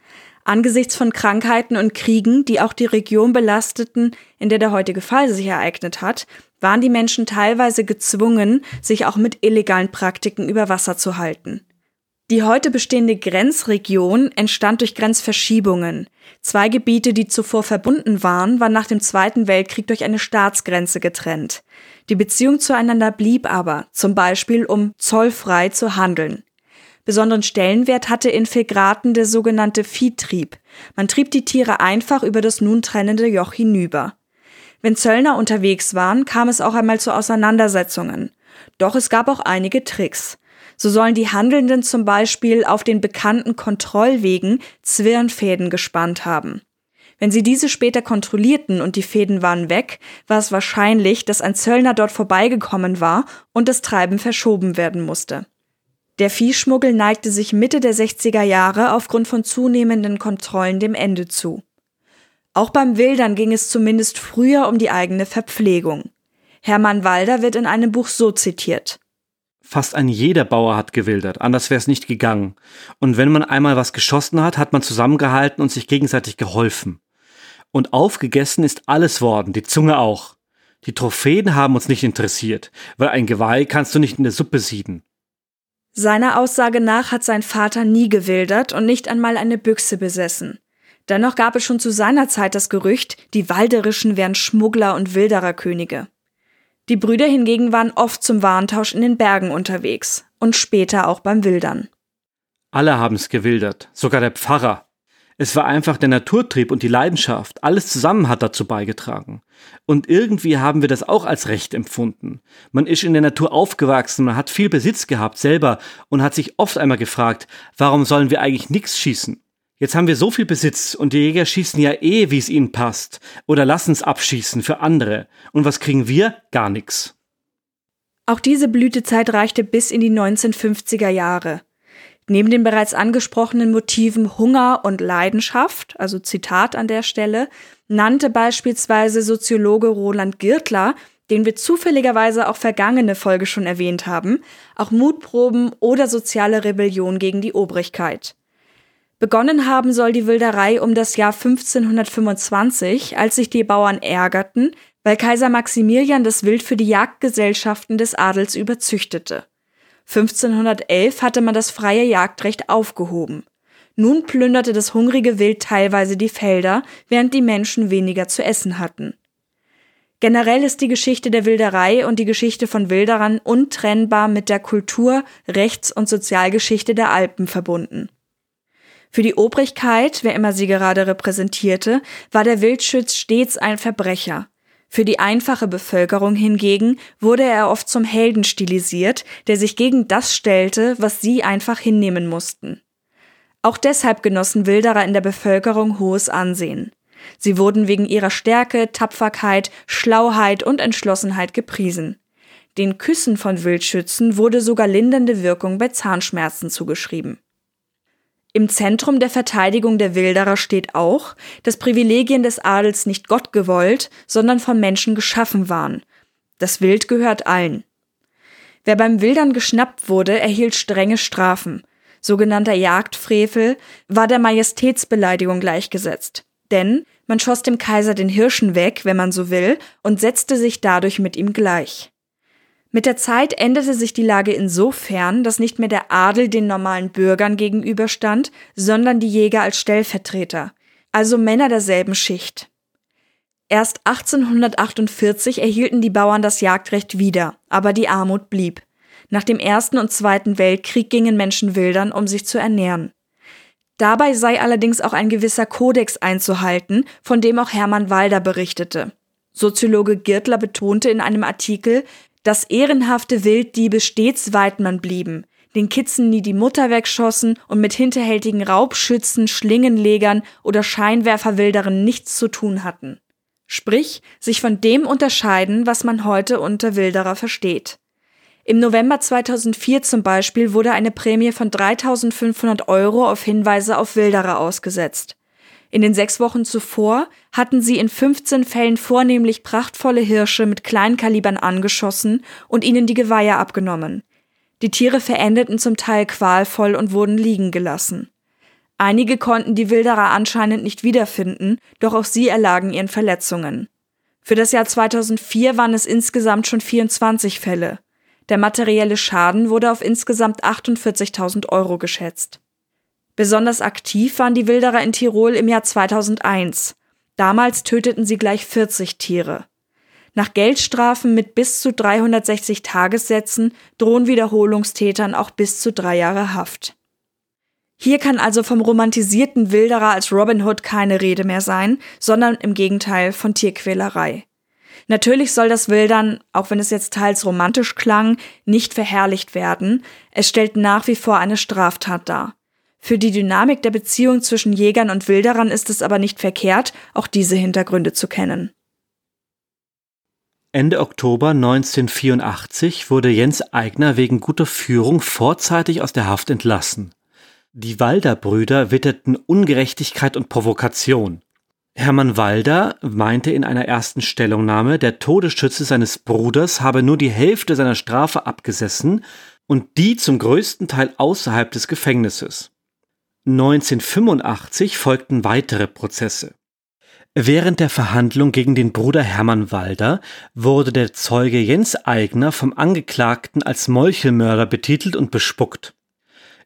Angesichts von Krankheiten und Kriegen, die auch die Region belasteten, in der der heutige Fall sich ereignet hat, waren die Menschen teilweise gezwungen, sich auch mit illegalen Praktiken über Wasser zu halten. Die heute bestehende Grenzregion entstand durch Grenzverschiebungen. Zwei Gebiete, die zuvor verbunden waren, waren nach dem Zweiten Weltkrieg durch eine Staatsgrenze getrennt. Die Beziehung zueinander blieb aber, zum Beispiel um zollfrei zu handeln. Besonderen Stellenwert hatte in Fegraten der sogenannte Viehtrieb. Man trieb die Tiere einfach über das nun trennende Joch hinüber. Wenn Zöllner unterwegs waren, kam es auch einmal zu Auseinandersetzungen. Doch es gab auch einige Tricks. So sollen die Handelnden zum Beispiel auf den bekannten Kontrollwegen Zwirnfäden gespannt haben. Wenn sie diese später kontrollierten und die Fäden waren weg, war es wahrscheinlich, dass ein Zöllner dort vorbeigekommen war und das Treiben verschoben werden musste. Der Viehschmuggel neigte sich Mitte der 60er Jahre aufgrund von zunehmenden Kontrollen dem Ende zu. Auch beim Wildern ging es zumindest früher um die eigene Verpflegung. Hermann Walder wird in einem Buch so zitiert. Fast ein jeder Bauer hat gewildert, anders wäre es nicht gegangen. Und wenn man einmal was geschossen hat, hat man zusammengehalten und sich gegenseitig geholfen. Und aufgegessen ist alles worden, die Zunge auch. Die Trophäen haben uns nicht interessiert, weil ein Geweih kannst du nicht in der Suppe sieden. Seiner Aussage nach hat sein Vater nie gewildert und nicht einmal eine Büchse besessen. Dennoch gab es schon zu seiner Zeit das Gerücht, die Walderischen wären Schmuggler und Wildererkönige. Die Brüder hingegen waren oft zum Warentausch in den Bergen unterwegs und später auch beim Wildern. Alle haben's gewildert, sogar der Pfarrer. Es war einfach der Naturtrieb und die Leidenschaft. Alles zusammen hat dazu beigetragen. Und irgendwie haben wir das auch als Recht empfunden. Man ist in der Natur aufgewachsen, man hat viel Besitz gehabt selber und hat sich oft einmal gefragt, warum sollen wir eigentlich nichts schießen? Jetzt haben wir so viel Besitz und die Jäger schießen ja eh, wie es ihnen passt. Oder lassen's abschießen für andere. Und was kriegen wir? Gar nichts. Auch diese Blütezeit reichte bis in die 1950er Jahre. Neben den bereits angesprochenen Motiven Hunger und Leidenschaft, also Zitat an der Stelle, nannte beispielsweise Soziologe Roland Girtler, den wir zufälligerweise auch vergangene Folge schon erwähnt haben, auch Mutproben oder soziale Rebellion gegen die Obrigkeit. Begonnen haben soll die Wilderei um das Jahr 1525, als sich die Bauern ärgerten, weil Kaiser Maximilian das Wild für die Jagdgesellschaften des Adels überzüchtete. 1511 hatte man das freie Jagdrecht aufgehoben. Nun plünderte das hungrige Wild teilweise die Felder, während die Menschen weniger zu essen hatten. Generell ist die Geschichte der Wilderei und die Geschichte von Wilderern untrennbar mit der Kultur, Rechts- und Sozialgeschichte der Alpen verbunden. Für die Obrigkeit, wer immer sie gerade repräsentierte, war der Wildschütz stets ein Verbrecher. Für die einfache Bevölkerung hingegen wurde er oft zum Helden stilisiert, der sich gegen das stellte, was sie einfach hinnehmen mussten. Auch deshalb genossen Wilderer in der Bevölkerung hohes Ansehen. Sie wurden wegen ihrer Stärke, Tapferkeit, Schlauheit und Entschlossenheit gepriesen. Den Küssen von Wildschützen wurde sogar lindernde Wirkung bei Zahnschmerzen zugeschrieben. Im Zentrum der Verteidigung der Wilderer steht auch, dass Privilegien des Adels nicht Gott gewollt, sondern von Menschen geschaffen waren. Das Wild gehört allen. Wer beim Wildern geschnappt wurde, erhielt strenge Strafen. Sogenannter Jagdfrevel war der Majestätsbeleidigung gleichgesetzt. Denn man schoss dem Kaiser den Hirschen weg, wenn man so will, und setzte sich dadurch mit ihm gleich. Mit der Zeit änderte sich die Lage insofern, dass nicht mehr der Adel den normalen Bürgern gegenüberstand, sondern die Jäger als Stellvertreter, also Männer derselben Schicht. Erst 1848 erhielten die Bauern das Jagdrecht wieder, aber die Armut blieb. Nach dem Ersten und Zweiten Weltkrieg gingen Menschen wildern, um sich zu ernähren. Dabei sei allerdings auch ein gewisser Kodex einzuhalten, von dem auch Hermann Walder berichtete. Soziologe Girtler betonte in einem Artikel, dass ehrenhafte Wilddiebe stets Weidmann blieben, den Kitzen nie die Mutter wegschossen und mit hinterhältigen Raubschützen, Schlingenlegern oder Scheinwerferwilderen nichts zu tun hatten. Sprich, sich von dem unterscheiden, was man heute unter Wilderer versteht. Im November 2004 zum Beispiel wurde eine Prämie von 3500 Euro auf Hinweise auf Wilderer ausgesetzt. In den sechs Wochen zuvor hatten sie in 15 Fällen vornehmlich prachtvolle Hirsche mit Kleinkalibern angeschossen und ihnen die Geweihe abgenommen. Die Tiere verendeten zum Teil qualvoll und wurden liegen gelassen. Einige konnten die Wilderer anscheinend nicht wiederfinden, doch auch sie erlagen ihren Verletzungen. Für das Jahr 2004 waren es insgesamt schon 24 Fälle. Der materielle Schaden wurde auf insgesamt 48.000 Euro geschätzt. Besonders aktiv waren die Wilderer in Tirol im Jahr 2001. Damals töteten sie gleich 40 Tiere. Nach Geldstrafen mit bis zu 360 Tagessätzen drohen Wiederholungstätern auch bis zu drei Jahre Haft. Hier kann also vom romantisierten Wilderer als Robin Hood keine Rede mehr sein, sondern im Gegenteil von Tierquälerei. Natürlich soll das Wildern, auch wenn es jetzt teils romantisch klang, nicht verherrlicht werden. Es stellt nach wie vor eine Straftat dar. Für die Dynamik der Beziehung zwischen Jägern und Wilderern ist es aber nicht verkehrt, auch diese Hintergründe zu kennen. Ende Oktober 1984 wurde Jens Eigner wegen guter Führung vorzeitig aus der Haft entlassen. Die Walder-Brüder witterten Ungerechtigkeit und Provokation. Hermann Walder meinte in einer ersten Stellungnahme, der Todesschütze seines Bruders habe nur die Hälfte seiner Strafe abgesessen und die zum größten Teil außerhalb des Gefängnisses. 1985 folgten weitere Prozesse. Während der Verhandlung gegen den Bruder Hermann Walder wurde der Zeuge Jens Eigner vom Angeklagten als Meuchelmörder betitelt und bespuckt.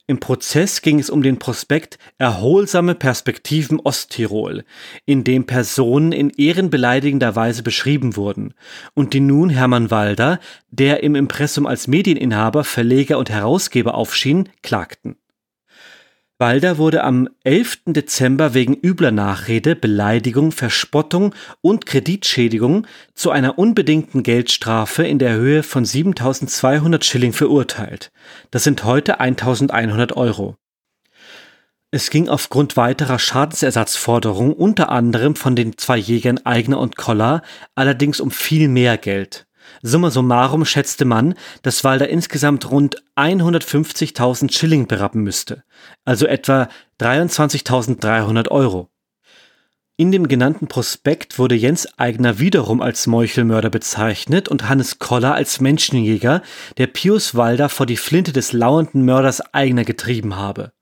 Im Prozess ging es um den Prospekt Erholsame Perspektiven Osttirol, in dem Personen in ehrenbeleidigender Weise beschrieben wurden und die nun Hermann Walder, der im Impressum als Medieninhaber, Verleger und Herausgeber aufschien, klagten. Balder wurde am 11. Dezember wegen übler Nachrede, Beleidigung, Verspottung und Kreditschädigung zu einer unbedingten Geldstrafe in der Höhe von 7200 Schilling verurteilt. Das sind heute 1100 Euro. Es ging aufgrund weiterer Schadensersatzforderungen unter anderem von den zwei Jägern Eigner und Koller allerdings um viel mehr Geld. Summa summarum schätzte man, dass Walder insgesamt rund 150.000 Schilling berappen müsste, also etwa 23.300 Euro. In dem genannten Prospekt wurde Jens Eigner wiederum als Meuchelmörder bezeichnet und Hannes Koller als Menschenjäger, der Pius Walder vor die Flinte des lauernden Mörders Eigner getrieben habe.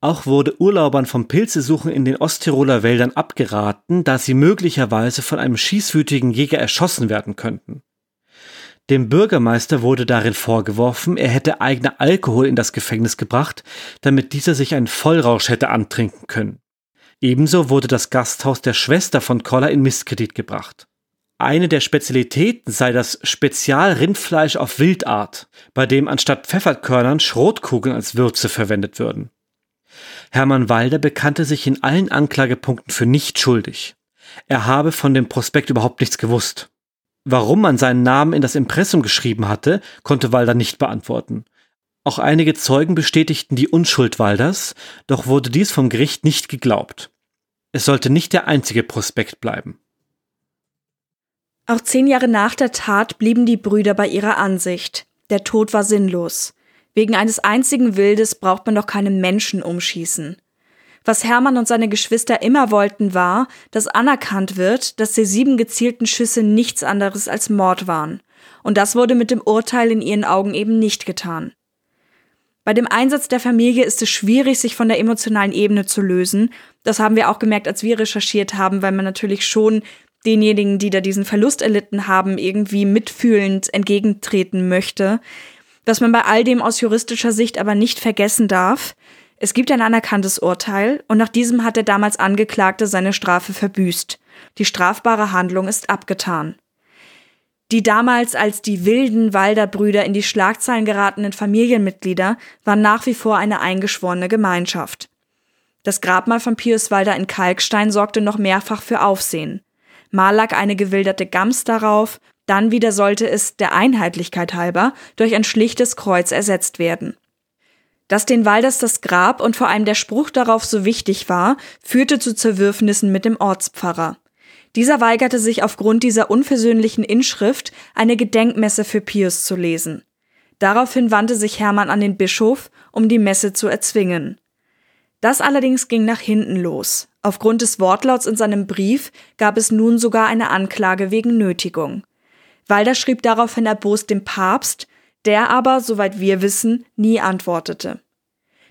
Auch wurde Urlaubern vom Pilzesuchen in den Osttiroler Wäldern abgeraten, da sie möglicherweise von einem schießwütigen Jäger erschossen werden könnten. Dem Bürgermeister wurde darin vorgeworfen, er hätte eigener Alkohol in das Gefängnis gebracht, damit dieser sich einen Vollrausch hätte antrinken können. Ebenso wurde das Gasthaus der Schwester von Koller in Misskredit gebracht. Eine der Spezialitäten sei das Spezialrindfleisch auf Wildart, bei dem anstatt Pfefferkörnern Schrotkugeln als Würze verwendet würden. Hermann Walder bekannte sich in allen Anklagepunkten für nicht schuldig. Er habe von dem Prospekt überhaupt nichts gewusst. Warum man seinen Namen in das Impressum geschrieben hatte, konnte Walder nicht beantworten. Auch einige Zeugen bestätigten die Unschuld Walders, doch wurde dies vom Gericht nicht geglaubt. Es sollte nicht der einzige Prospekt bleiben. Auch zehn Jahre nach der Tat blieben die Brüder bei ihrer Ansicht. Der Tod war sinnlos. Wegen eines einzigen Wildes braucht man doch keinen Menschen umschießen. Was Hermann und seine Geschwister immer wollten, war, dass anerkannt wird, dass die sieben gezielten Schüsse nichts anderes als Mord waren. Und das wurde mit dem Urteil in ihren Augen eben nicht getan. Bei dem Einsatz der Familie ist es schwierig, sich von der emotionalen Ebene zu lösen. Das haben wir auch gemerkt, als wir recherchiert haben, weil man natürlich schon denjenigen, die da diesen Verlust erlitten haben, irgendwie mitfühlend entgegentreten möchte. Was man bei all dem aus juristischer Sicht aber nicht vergessen darf, es gibt ein anerkanntes Urteil und nach diesem hat der damals Angeklagte seine Strafe verbüßt. Die strafbare Handlung ist abgetan. Die damals als die wilden Walderbrüder in die Schlagzeilen geratenen Familienmitglieder waren nach wie vor eine eingeschworene Gemeinschaft. Das Grabmal von Pius Walder in Kalkstein sorgte noch mehrfach für Aufsehen. Mal lag eine gewilderte Gams darauf, dann wieder sollte es, der Einheitlichkeit halber, durch ein schlichtes Kreuz ersetzt werden. Dass den Walders das Grab und vor allem der Spruch darauf so wichtig war, führte zu Zerwürfnissen mit dem Ortspfarrer. Dieser weigerte sich aufgrund dieser unversöhnlichen Inschrift, eine Gedenkmesse für Pius zu lesen. Daraufhin wandte sich Hermann an den Bischof, um die Messe zu erzwingen. Das allerdings ging nach hinten los. Aufgrund des Wortlauts in seinem Brief gab es nun sogar eine Anklage wegen Nötigung. Walder schrieb daraufhin erbost dem Papst, der aber, soweit wir wissen, nie antwortete.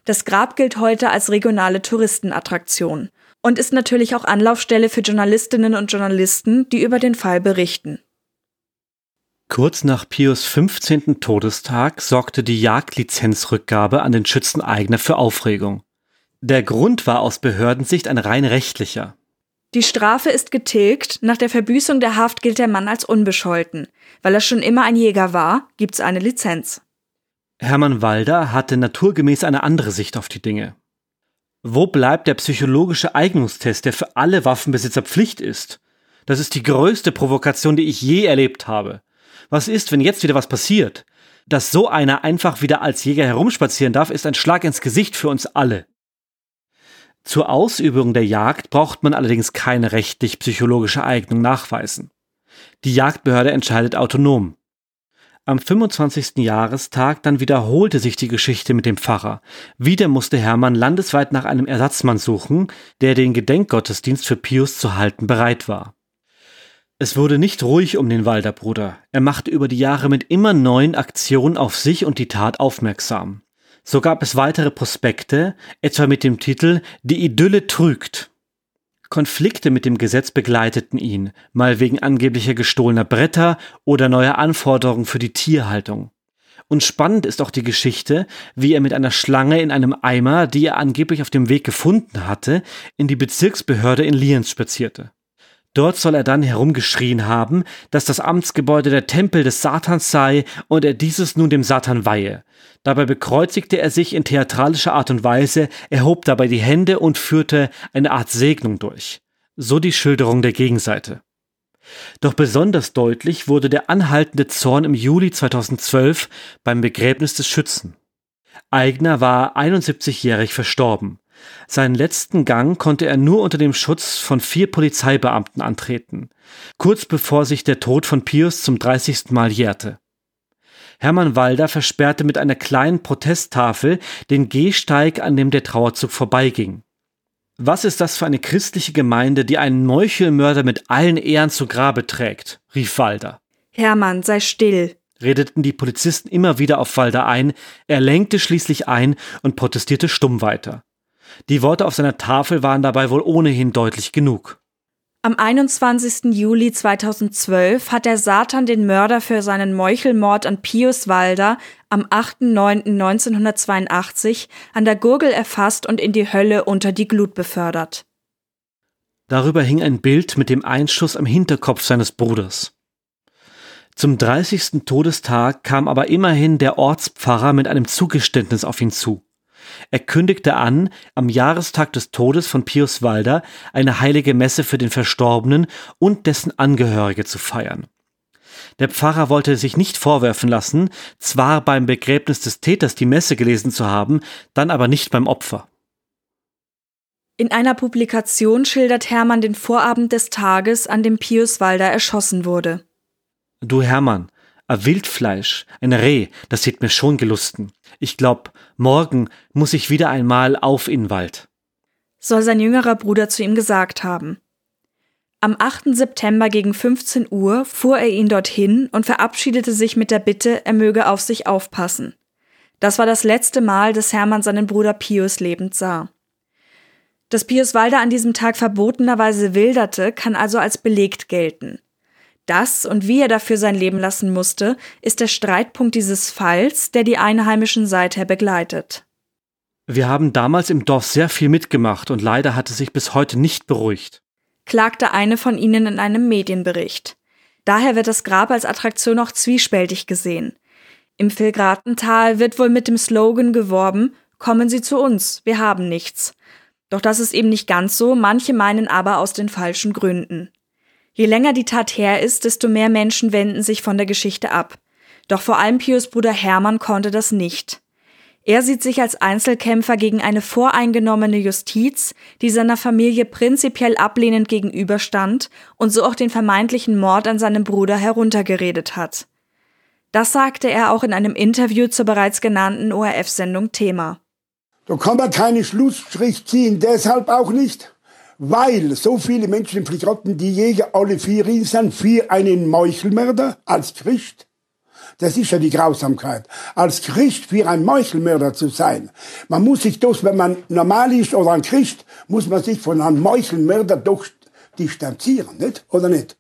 Das Grab gilt heute als regionale Touristenattraktion und ist natürlich auch Anlaufstelle für Journalistinnen und Journalisten, die über den Fall berichten. Kurz nach Pius 15. Todestag sorgte die Jagdlizenzrückgabe an den Schützeneigner für Aufregung. Der Grund war aus Behördensicht ein rein rechtlicher. Die Strafe ist getilgt, nach der Verbüßung der Haft gilt der Mann als unbescholten. Weil er schon immer ein Jäger war, gibt's eine Lizenz. Hermann Walder hatte naturgemäß eine andere Sicht auf die Dinge. Wo bleibt der psychologische Eignungstest, der für alle Waffenbesitzer Pflicht ist? Das ist die größte Provokation, die ich je erlebt habe. Was ist, wenn jetzt wieder was passiert? Dass so einer einfach wieder als Jäger herumspazieren darf, ist ein Schlag ins Gesicht für uns alle. Zur Ausübung der Jagd braucht man allerdings keine rechtlich-psychologische Eignung nachweisen. Die Jagdbehörde entscheidet autonom. Am 25. Jahrestag dann wiederholte sich die Geschichte mit dem Pfarrer. Wieder musste Hermann landesweit nach einem Ersatzmann suchen, der den Gedenkgottesdienst für Pius zu halten bereit war. Es wurde nicht ruhig um den Walderbruder. Er machte über die Jahre mit immer neuen Aktionen auf sich und die Tat aufmerksam. So gab es weitere Prospekte, etwa mit dem Titel Die Idylle trügt. Konflikte mit dem Gesetz begleiteten ihn, mal wegen angeblicher gestohlener Bretter oder neuer Anforderungen für die Tierhaltung. Und spannend ist auch die Geschichte, wie er mit einer Schlange in einem Eimer, die er angeblich auf dem Weg gefunden hatte, in die Bezirksbehörde in Lienz spazierte. Dort soll er dann herumgeschrien haben, dass das Amtsgebäude der Tempel des Satans sei und er dieses nun dem Satan weihe. Dabei bekreuzigte er sich in theatralischer Art und Weise, erhob dabei die Hände und führte eine Art Segnung durch. So die Schilderung der Gegenseite. Doch besonders deutlich wurde der anhaltende Zorn im Juli 2012 beim Begräbnis des Schützen. Eigner war 71-jährig verstorben. Seinen letzten Gang konnte er nur unter dem Schutz von vier Polizeibeamten antreten, kurz bevor sich der Tod von Pius zum 30. Mal jährte. Hermann Walder versperrte mit einer kleinen Protesttafel den Gehsteig, an dem der Trauerzug vorbeiging. Was ist das für eine christliche Gemeinde, die einen Meuchelmörder mit allen Ehren zu Grabe trägt? rief Walder. Hermann, sei still, redeten die Polizisten immer wieder auf Walder ein, er lenkte schließlich ein und protestierte stumm weiter. Die Worte auf seiner Tafel waren dabei wohl ohnehin deutlich genug. Am 21. Juli 2012 hat der Satan den Mörder für seinen Meuchelmord an Pius Walder am 8.9.1982 an der Gurgel erfasst und in die Hölle unter die Glut befördert. Darüber hing ein Bild mit dem Einschuss am Hinterkopf seines Bruders. Zum 30. Todestag kam aber immerhin der Ortspfarrer mit einem Zugeständnis auf ihn zu. Er kündigte an, am Jahrestag des Todes von Pius Walder eine heilige Messe für den Verstorbenen und dessen Angehörige zu feiern. Der Pfarrer wollte sich nicht vorwerfen lassen, zwar beim Begräbnis des Täters die Messe gelesen zu haben, dann aber nicht beim Opfer. In einer Publikation schildert Hermann den Vorabend des Tages, an dem Pius Walder erschossen wurde. Du Hermann, a Wildfleisch, ein Reh, das hätt mir schon gelusten. Ich glaub, morgen muss ich wieder einmal auf in Wald. Soll sein jüngerer Bruder zu ihm gesagt haben. Am 8. September gegen 15 Uhr fuhr er ihn dorthin und verabschiedete sich mit der Bitte, er möge auf sich aufpassen. Das war das letzte Mal, dass Hermann seinen Bruder Pius lebend sah. Dass Pius Walder an diesem Tag verbotenerweise wilderte, kann also als belegt gelten. Das und wie er dafür sein Leben lassen musste, ist der Streitpunkt dieses Falls, der die Einheimischen seither begleitet. Wir haben damals im Dorf sehr viel mitgemacht und leider hat es sich bis heute nicht beruhigt, klagte eine von ihnen in einem Medienbericht. Daher wird das Grab als Attraktion auch zwiespältig gesehen. Im Filgratental wird wohl mit dem Slogan geworben, kommen Sie zu uns, wir haben nichts. Doch das ist eben nicht ganz so, manche meinen aber aus den falschen Gründen. Je länger die Tat her ist, desto mehr Menschen wenden sich von der Geschichte ab. Doch vor allem Pius Bruder Hermann konnte das nicht. Er sieht sich als Einzelkämpfer gegen eine voreingenommene Justiz, die seiner Familie prinzipiell ablehnend gegenüberstand und so auch den vermeintlichen Mord an seinem Bruder heruntergeredet hat. Das sagte er auch in einem Interview zur bereits genannten ORF-Sendung Thema. Da kann man keine Schlussstrich ziehen, deshalb auch nicht, weil so viele Menschen verrotten die Jäger alle vier sind für einen Meuchelmörder als Christ. Das ist ja die Grausamkeit. Als Christ für ein Meuchelmörder zu sein. Man muss sich das, wenn man normal ist oder ein Christ, muss man sich von einem Meuchelmörder doch distanzieren, nicht? Oder nicht?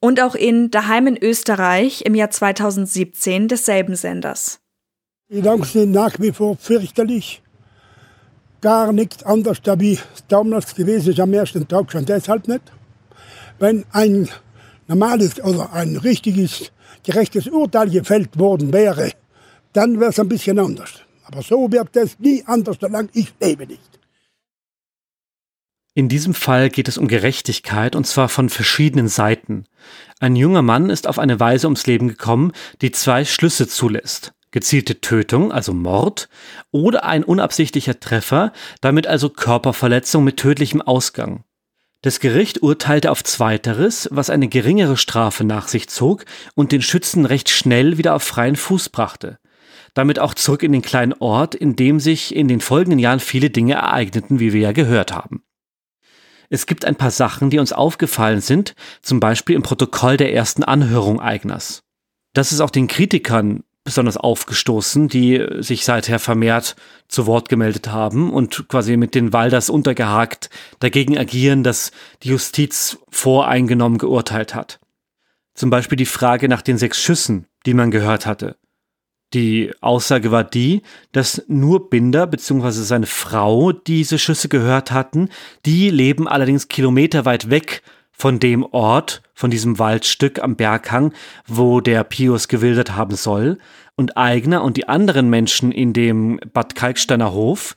Und auch in Daheim in Österreich im Jahr 2017 desselben Senders. Die Gedanken sind nach wie vor fürchterlich gar nichts anderes da wie damals gewesen ist am ersten Tag schon deshalb nicht. Wenn ein normales oder ein richtiges, gerechtes Urteil gefällt worden wäre, dann wäre es ein bisschen anders. Aber so wird es nie anders, solange ich lebe nicht. In diesem Fall geht es um Gerechtigkeit und zwar von verschiedenen Seiten. Ein junger Mann ist auf eine Weise ums Leben gekommen, die zwei Schlüsse zulässt gezielte Tötung, also Mord, oder ein unabsichtlicher Treffer, damit also Körperverletzung mit tödlichem Ausgang. Das Gericht urteilte auf Zweiteres, was eine geringere Strafe nach sich zog und den Schützen recht schnell wieder auf freien Fuß brachte. Damit auch zurück in den kleinen Ort, in dem sich in den folgenden Jahren viele Dinge ereigneten, wie wir ja gehört haben. Es gibt ein paar Sachen, die uns aufgefallen sind, zum Beispiel im Protokoll der ersten Anhörung Eigners. Das ist auch den Kritikern besonders aufgestoßen, die sich seither vermehrt zu Wort gemeldet haben und quasi mit den Walders untergehakt dagegen agieren, dass die Justiz voreingenommen geurteilt hat. Zum Beispiel die Frage nach den sechs Schüssen, die man gehört hatte. Die Aussage war die, dass nur Binder bzw. seine Frau diese Schüsse gehört hatten, die leben allerdings kilometerweit weg von dem Ort, von diesem Waldstück am Berghang, wo der Pius gewildert haben soll, und Eigner und die anderen Menschen in dem Bad Kalksteiner Hof,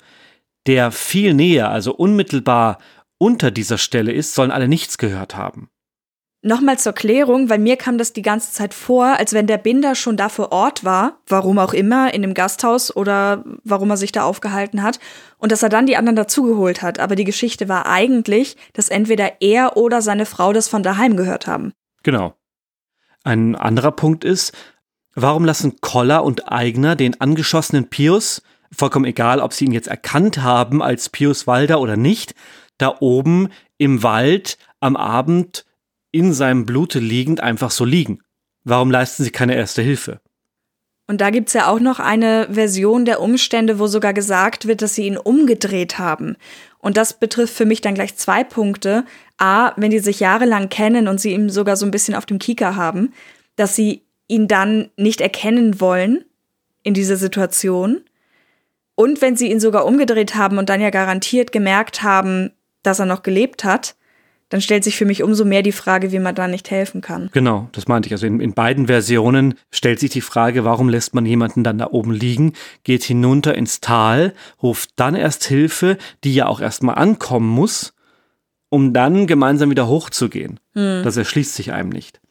der viel näher, also unmittelbar unter dieser Stelle ist, sollen alle nichts gehört haben. Nochmal zur Klärung, weil mir kam das die ganze Zeit vor, als wenn der Binder schon da vor Ort war, warum auch immer, in dem Gasthaus oder warum er sich da aufgehalten hat, und dass er dann die anderen dazugeholt hat. Aber die Geschichte war eigentlich, dass entweder er oder seine Frau das von daheim gehört haben. Genau. Ein anderer Punkt ist, warum lassen Koller und Eigner den angeschossenen Pius, vollkommen egal, ob sie ihn jetzt erkannt haben als Pius Walder oder nicht, da oben im Wald am Abend in seinem Blute liegend einfach so liegen? Warum leisten sie keine erste Hilfe? Und da gibt's ja auch noch eine Version der Umstände, wo sogar gesagt wird, dass sie ihn umgedreht haben. Und das betrifft für mich dann gleich zwei Punkte. A, wenn die sich jahrelang kennen und sie ihn sogar so ein bisschen auf dem Kieker haben, dass sie ihn dann nicht erkennen wollen in dieser Situation. Und wenn sie ihn sogar umgedreht haben und dann ja garantiert gemerkt haben, dass er noch gelebt hat, dann stellt sich für mich umso mehr die Frage, wie man da nicht helfen kann. Genau, das meinte ich. Also in, in, beiden Versionen stellt sich die Frage, warum lässt man jemanden dann da oben liegen, geht hinunter ins Tal, ruft dann erst Hilfe, die ja auch erstmal ankommen muss, um dann gemeinsam wieder hochzugehen. Hm. Das erschließt sich einem nicht.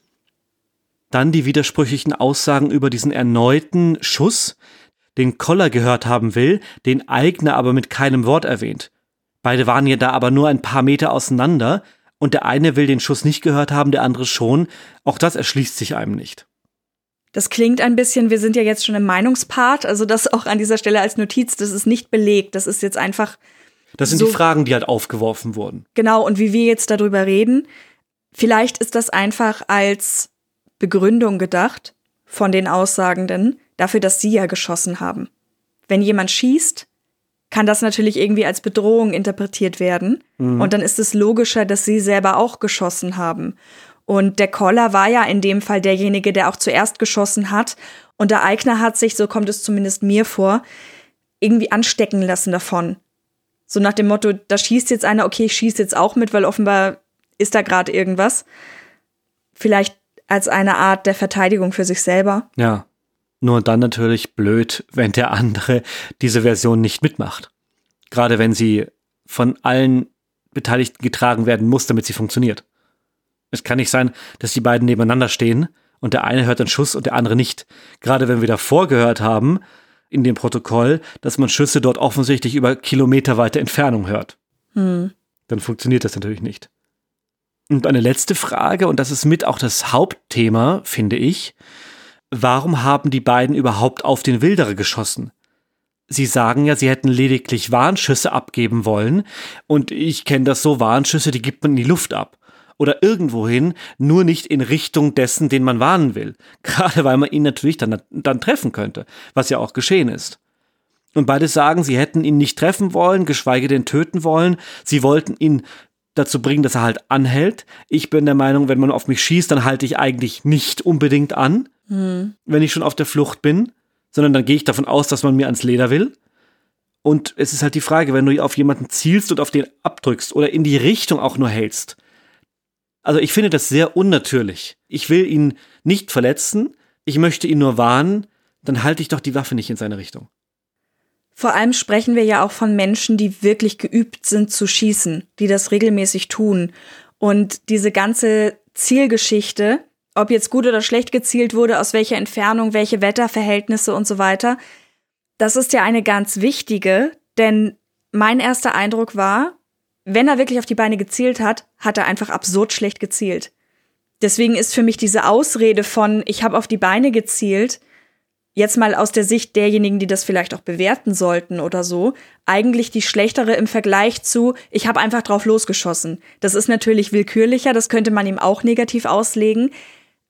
Dann die widersprüchlichen Aussagen über diesen erneuten Schuss, den Koller gehört haben will, den Eigner aber mit keinem Wort erwähnt. Beide waren ja da aber nur ein paar Meter auseinander, und der eine will den Schuss nicht gehört haben, der andere schon. Auch das erschließt sich einem nicht. Das klingt ein bisschen, wir sind ja jetzt schon im Meinungspart, also das auch an dieser Stelle als Notiz, das ist nicht belegt, das ist jetzt einfach. Das sind so, die Fragen, die halt aufgeworfen wurden. Genau, und wie wir jetzt darüber reden, vielleicht ist das einfach als Begründung gedacht von den Aussagenden dafür, dass sie ja geschossen haben. Wenn jemand schießt, kann das natürlich irgendwie als Bedrohung interpretiert werden. Mhm. Und dann ist es logischer, dass sie selber auch geschossen haben. Und der Koller war ja in dem Fall derjenige, der auch zuerst geschossen hat. Und der Eigner hat sich, so kommt es zumindest mir vor, irgendwie anstecken lassen davon. So nach dem Motto, da schießt jetzt einer, okay, ich schieße jetzt auch mit, weil offenbar ist da gerade irgendwas. Vielleicht als eine Art der Verteidigung für sich selber. Ja. Nur dann natürlich blöd, wenn der andere diese Version nicht mitmacht. Gerade wenn sie von allen Beteiligten getragen werden muss, damit sie funktioniert. Es kann nicht sein, dass die beiden nebeneinander stehen und der eine hört einen Schuss und der andere nicht. Gerade wenn wir davor gehört haben, in dem Protokoll, dass man Schüsse dort offensichtlich über kilometerweite Entfernung hört. Hm. Dann funktioniert das natürlich nicht. Und eine letzte Frage, und das ist mit auch das Hauptthema, finde ich. warum haben die beiden überhaupt auf den Wilderer geschossen? Sie sagen ja, sie hätten lediglich Warnschüsse abgeben wollen, und ich kenne das so, Warnschüsse, die gibt man in die Luft ab. Oder irgendwohin, nur nicht in Richtung dessen, den man warnen will. Gerade weil man ihn natürlich dann, dann treffen könnte, was ja auch geschehen ist. Und beide sagen, sie hätten ihn nicht treffen wollen, geschweige denn töten wollen. Sie wollten ihn dazu bringen, dass er halt anhält. Ich bin der Meinung, wenn man auf mich schießt, dann halte ich eigentlich nicht unbedingt an, hm. wenn ich schon auf der Flucht bin, sondern dann gehe ich davon aus, dass man mir ans Leder will. Und es ist halt die Frage, wenn du auf jemanden zielst und auf den abdrückst oder in die Richtung auch nur hältst. Also ich finde das sehr unnatürlich. Ich will ihn nicht verletzen, ich möchte ihn nur warnen, dann halte ich doch die Waffe nicht in seine Richtung. Vor allem sprechen wir ja auch von Menschen, die wirklich geübt sind zu schießen, die das regelmäßig tun. Und diese ganze Zielgeschichte, ob jetzt gut oder schlecht gezielt wurde, aus welcher Entfernung, welche Wetterverhältnisse und so weiter, das ist ja eine ganz wichtige, denn mein erster Eindruck war, wenn er wirklich auf die Beine gezielt hat, hat er einfach absurd schlecht gezielt. Deswegen ist für mich diese Ausrede von ich habe auf die Beine gezielt jetzt mal aus der Sicht derjenigen, die das vielleicht auch bewerten sollten oder so, eigentlich die schlechtere im Vergleich zu, ich habe einfach drauf losgeschossen. Das ist natürlich willkürlicher, das könnte man ihm auch negativ auslegen,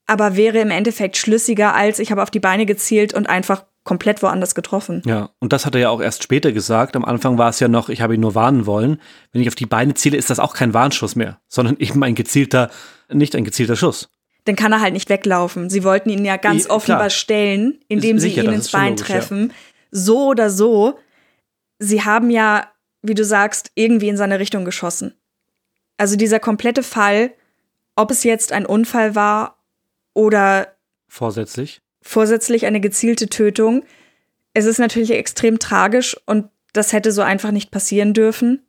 aber wäre im Endeffekt schlüssiger als ich habe auf die Beine gezielt und einfach komplett woanders getroffen. Ja, und das hat er ja auch erst später gesagt. Am Anfang war es ja noch, ich habe ihn nur warnen wollen. Wenn ich auf die Beine ziele, ist das auch kein Warnschuss mehr, sondern eben ein gezielter, nicht ein gezielter Schuss dann kann er halt nicht weglaufen. Sie wollten ihn ja ganz offenbar stellen, indem sie ihn ins Bein logisch, treffen. Ja. So oder so, sie haben ja, wie du sagst, irgendwie in seine Richtung geschossen. Also dieser komplette Fall, ob es jetzt ein Unfall war oder vorsätzlich, vorsätzlich eine gezielte Tötung, es ist natürlich extrem tragisch und das hätte so einfach nicht passieren dürfen.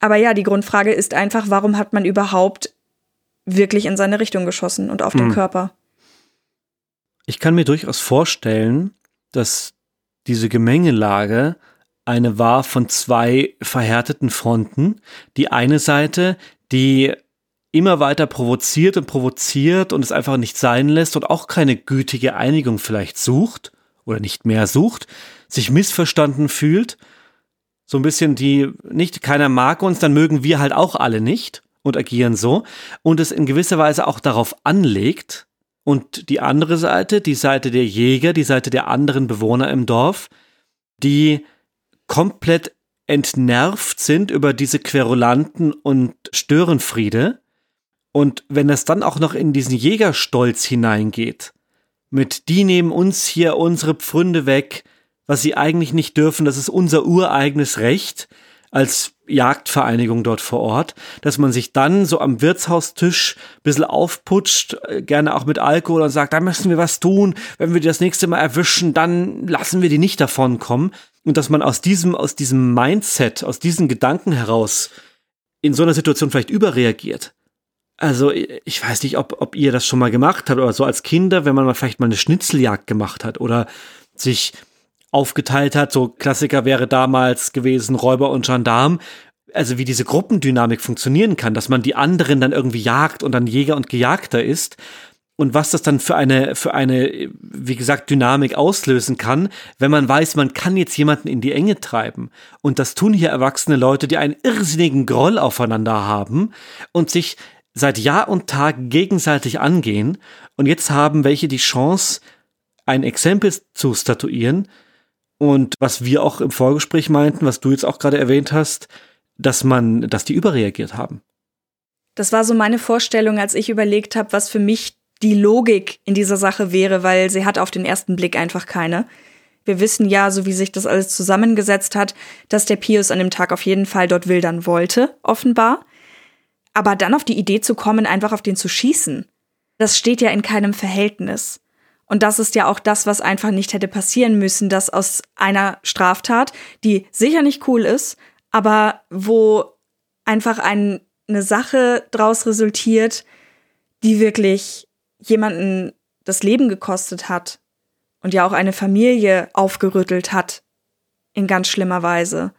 Aber ja, die Grundfrage ist einfach, warum hat man überhaupt wirklich in seine Richtung geschossen und auf den hm. Körper. Ich kann mir durchaus vorstellen, dass diese Gemengelage eine war von zwei verhärteten Fronten. Die eine Seite, die immer weiter provoziert und provoziert und es einfach nicht sein lässt und auch keine gütige Einigung vielleicht sucht oder nicht mehr sucht, sich missverstanden fühlt, so ein bisschen die nicht keiner mag uns, dann mögen wir halt auch alle nicht und agieren so und es in gewisser Weise auch darauf anlegt und die andere Seite, die Seite der Jäger, die Seite der anderen Bewohner im Dorf, die komplett entnervt sind über diese Querulanten und Störenfriede. Und wenn es dann auch noch in diesen Jägerstolz hineingeht, mit die nehmen uns hier unsere Pfründe weg, was sie eigentlich nicht dürfen, das ist unser ureigenes Recht, als Jagdvereinigung dort vor Ort, dass man sich dann so am Wirtshaustisch ein bisschen aufputscht, äh, gerne auch mit Alkohol und sagt, da müssen wir was tun, wenn wir die das nächste Mal erwischen, dann lassen wir die nicht davon kommen. Und dass man aus diesem, aus diesem Mindset, aus diesen Gedanken heraus in so einer Situation vielleicht überreagiert. Also ich weiß nicht, ob, ob ihr das schon mal gemacht habt oder so als Kinder, wenn man mal vielleicht mal eine Schnitzeljagd gemacht hat oder sich aufgeteilt hat. So Klassiker wäre damals gewesen Räuber und Gendarm. Also wie diese Gruppendynamik funktionieren kann, dass man die anderen dann irgendwie jagt und dann Jäger und Gejagter ist und was das dann für eine, für eine, wie gesagt, Dynamik auslösen kann, wenn man weiß, man kann jetzt jemanden in die Enge treiben. Und das tun hier erwachsene Leute, die einen irrsinnigen Groll aufeinander haben und sich seit Jahr und Tag gegenseitig angehen. Und jetzt haben welche die Chance, ein Exempel zu statuieren, und was wir auch im Vorgespräch meinten, was du jetzt auch gerade erwähnt hast, dass man, dass die überreagiert haben. Das war so meine Vorstellung, als ich überlegt habe, was für mich die Logik in dieser Sache wäre, weil sie hat auf den ersten Blick einfach keine. Wir wissen ja, so wie sich das alles zusammengesetzt hat, dass der Pius an dem Tag auf jeden Fall dort wildern wollte, offenbar. Aber dann auf die Idee zu kommen, einfach auf den zu schießen, das steht ja in keinem Verhältnis. Und das ist ja auch das, was einfach nicht hätte passieren müssen, dass aus einer Straftat, die sicher nicht cool ist, aber wo einfach ein, eine Sache draus resultiert, die wirklich jemanden das Leben gekostet hat und ja auch eine Familie aufgerüttelt hat in ganz schlimmer Weise.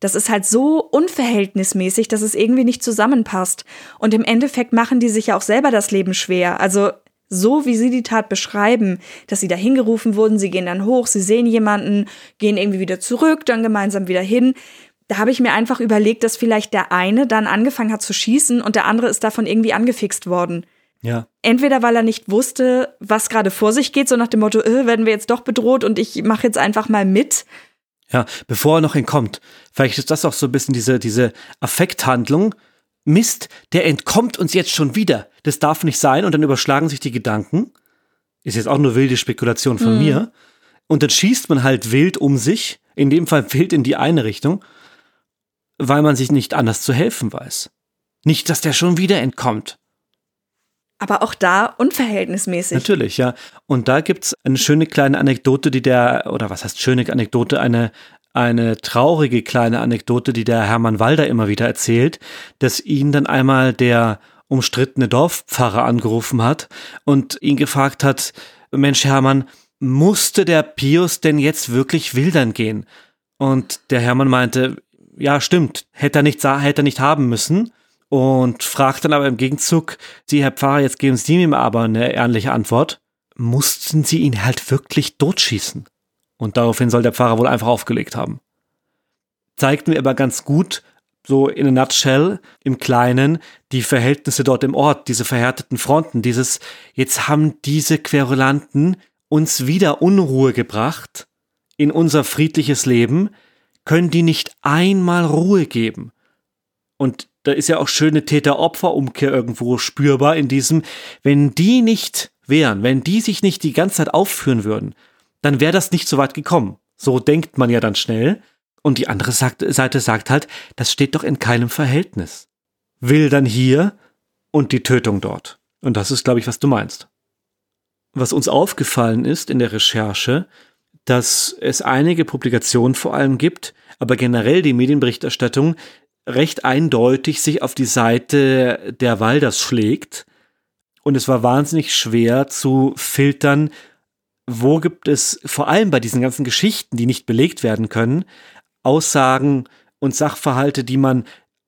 Das ist halt so unverhältnismäßig, dass es irgendwie nicht zusammenpasst. Und im Endeffekt machen die sich ja auch selber das Leben schwer. Also so wie sie die Tat beschreiben, dass sie da hingerufen wurden, sie gehen dann hoch, sie sehen jemanden, gehen irgendwie wieder zurück, dann gemeinsam wieder hin. Da habe ich mir einfach überlegt, dass vielleicht der eine dann angefangen hat zu schießen und der andere ist davon irgendwie angefixt worden. Ja. Entweder weil er nicht wusste, was gerade vor sich geht, so nach dem Motto, äh, werden wir jetzt doch bedroht und ich mache jetzt einfach mal mit. Ja, bevor er noch entkommt. Vielleicht ist das auch so ein bisschen diese, diese Affekthandlung, Mist, der entkommt uns jetzt schon wieder. Das darf nicht sein. Und dann überschlagen sich die Gedanken. Ist jetzt auch nur wilde Spekulation von mhm. mir. Und dann schießt man halt wild um sich, in dem Fall wild in die eine Richtung, weil man sich nicht anders zu helfen weiß. Nicht, dass der schon wieder entkommt. Aber auch da unverhältnismäßig. Natürlich, ja. Und da gibt's eine schöne kleine Anekdote, die der, oder was heißt schöne Anekdote, eine, eine traurige kleine Anekdote, die der Hermann Walder immer wieder erzählt, dass ihn dann einmal der umstrittene Dorfpfarrer angerufen hat und ihn gefragt hat, Mensch Hermann, musste der Pius denn jetzt wirklich wildern gehen? Und der Hermann meinte, ja, stimmt, hätte er nicht, hätte er nicht haben müssen. Und fragt dann aber im Gegenzug, Sie, Herr Pfarrer, jetzt geben Sie ihm aber eine ehrliche Antwort. Mussten Sie ihn halt wirklich totschießen? Und daraufhin soll der Pfarrer wohl einfach aufgelegt haben. Zeigt mir aber ganz gut, so in a nutshell, im Kleinen, die Verhältnisse dort im Ort, diese verhärteten Fronten, dieses, jetzt haben diese Querulanten uns wieder Unruhe gebracht in unser friedliches Leben, können die nicht einmal Ruhe geben. Und da ist ja auch schöne Täter-Opfer-Umkehr irgendwo spürbar in diesem, wenn die nicht wären, wenn die sich nicht die ganze Zeit aufführen würden, dann wäre das nicht so weit gekommen. So denkt man ja dann schnell. Und die andere Seite sagt halt, das steht doch in keinem Verhältnis. Will dann hier und die Tötung dort. Und das ist, glaube ich, was du meinst. Was uns aufgefallen ist in der Recherche, dass es einige Publikationen vor allem gibt, aber generell die Medienberichterstattung recht eindeutig sich auf die Seite der Walders schlägt. Und es war wahnsinnig schwer zu filtern, wo gibt es vor allem bei diesen ganzen Geschichten, die nicht belegt werden können, Aussagen und Sachverhalte, die man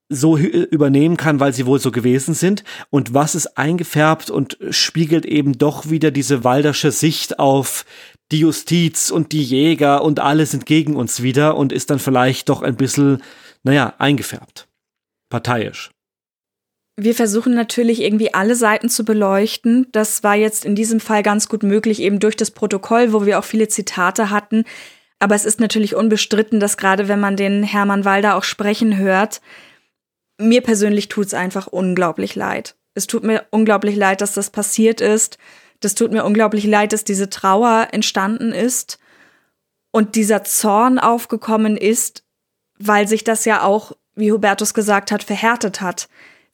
so übernehmen kann, weil sie wohl so gewesen sind und was ist eingefärbt und spiegelt eben doch wieder diese waldersche Sicht auf die Justiz und die Jäger und alle sind gegen uns wieder und ist dann vielleicht doch ein bisschen, naja, eingefärbt. Parteiisch. Wir versuchen natürlich irgendwie alle Seiten zu beleuchten. Das war jetzt in diesem Fall ganz gut möglich, eben durch das Protokoll, wo wir auch viele Zitate hatten. Aber es ist natürlich unbestritten, dass gerade wenn man den Hermann Walder auch sprechen hört, mir persönlich tut es einfach unglaublich leid. Es tut mir unglaublich leid, dass das passiert ist. Das tut mir unglaublich leid, dass diese Trauer entstanden ist und dieser Zorn aufgekommen ist, weil sich das ja auch, wie Hubertus gesagt hat, verhärtet hat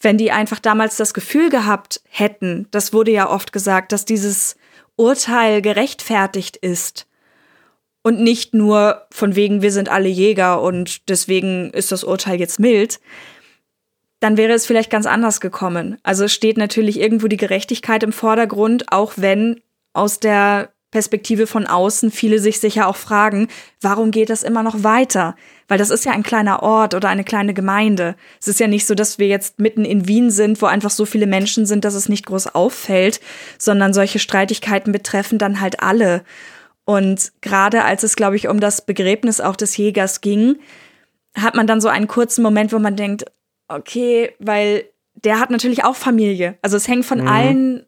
wenn die einfach damals das Gefühl gehabt hätten, das wurde ja oft gesagt, dass dieses Urteil gerechtfertigt ist und nicht nur von wegen, wir sind alle Jäger und deswegen ist das Urteil jetzt mild, dann wäre es vielleicht ganz anders gekommen. Also steht natürlich irgendwo die Gerechtigkeit im Vordergrund, auch wenn aus der Perspektive von außen viele sich sicher auch fragen, warum geht das immer noch weiter? Weil das ist ja ein kleiner Ort oder eine kleine Gemeinde. Es ist ja nicht so, dass wir jetzt mitten in Wien sind, wo einfach so viele Menschen sind, dass es nicht groß auffällt, sondern solche Streitigkeiten betreffen dann halt alle. Und gerade als es, glaube ich, um das Begräbnis auch des Jägers ging, hat man dann so einen kurzen Moment, wo man denkt, okay, weil der hat natürlich auch Familie. Also es hängt von mhm. allen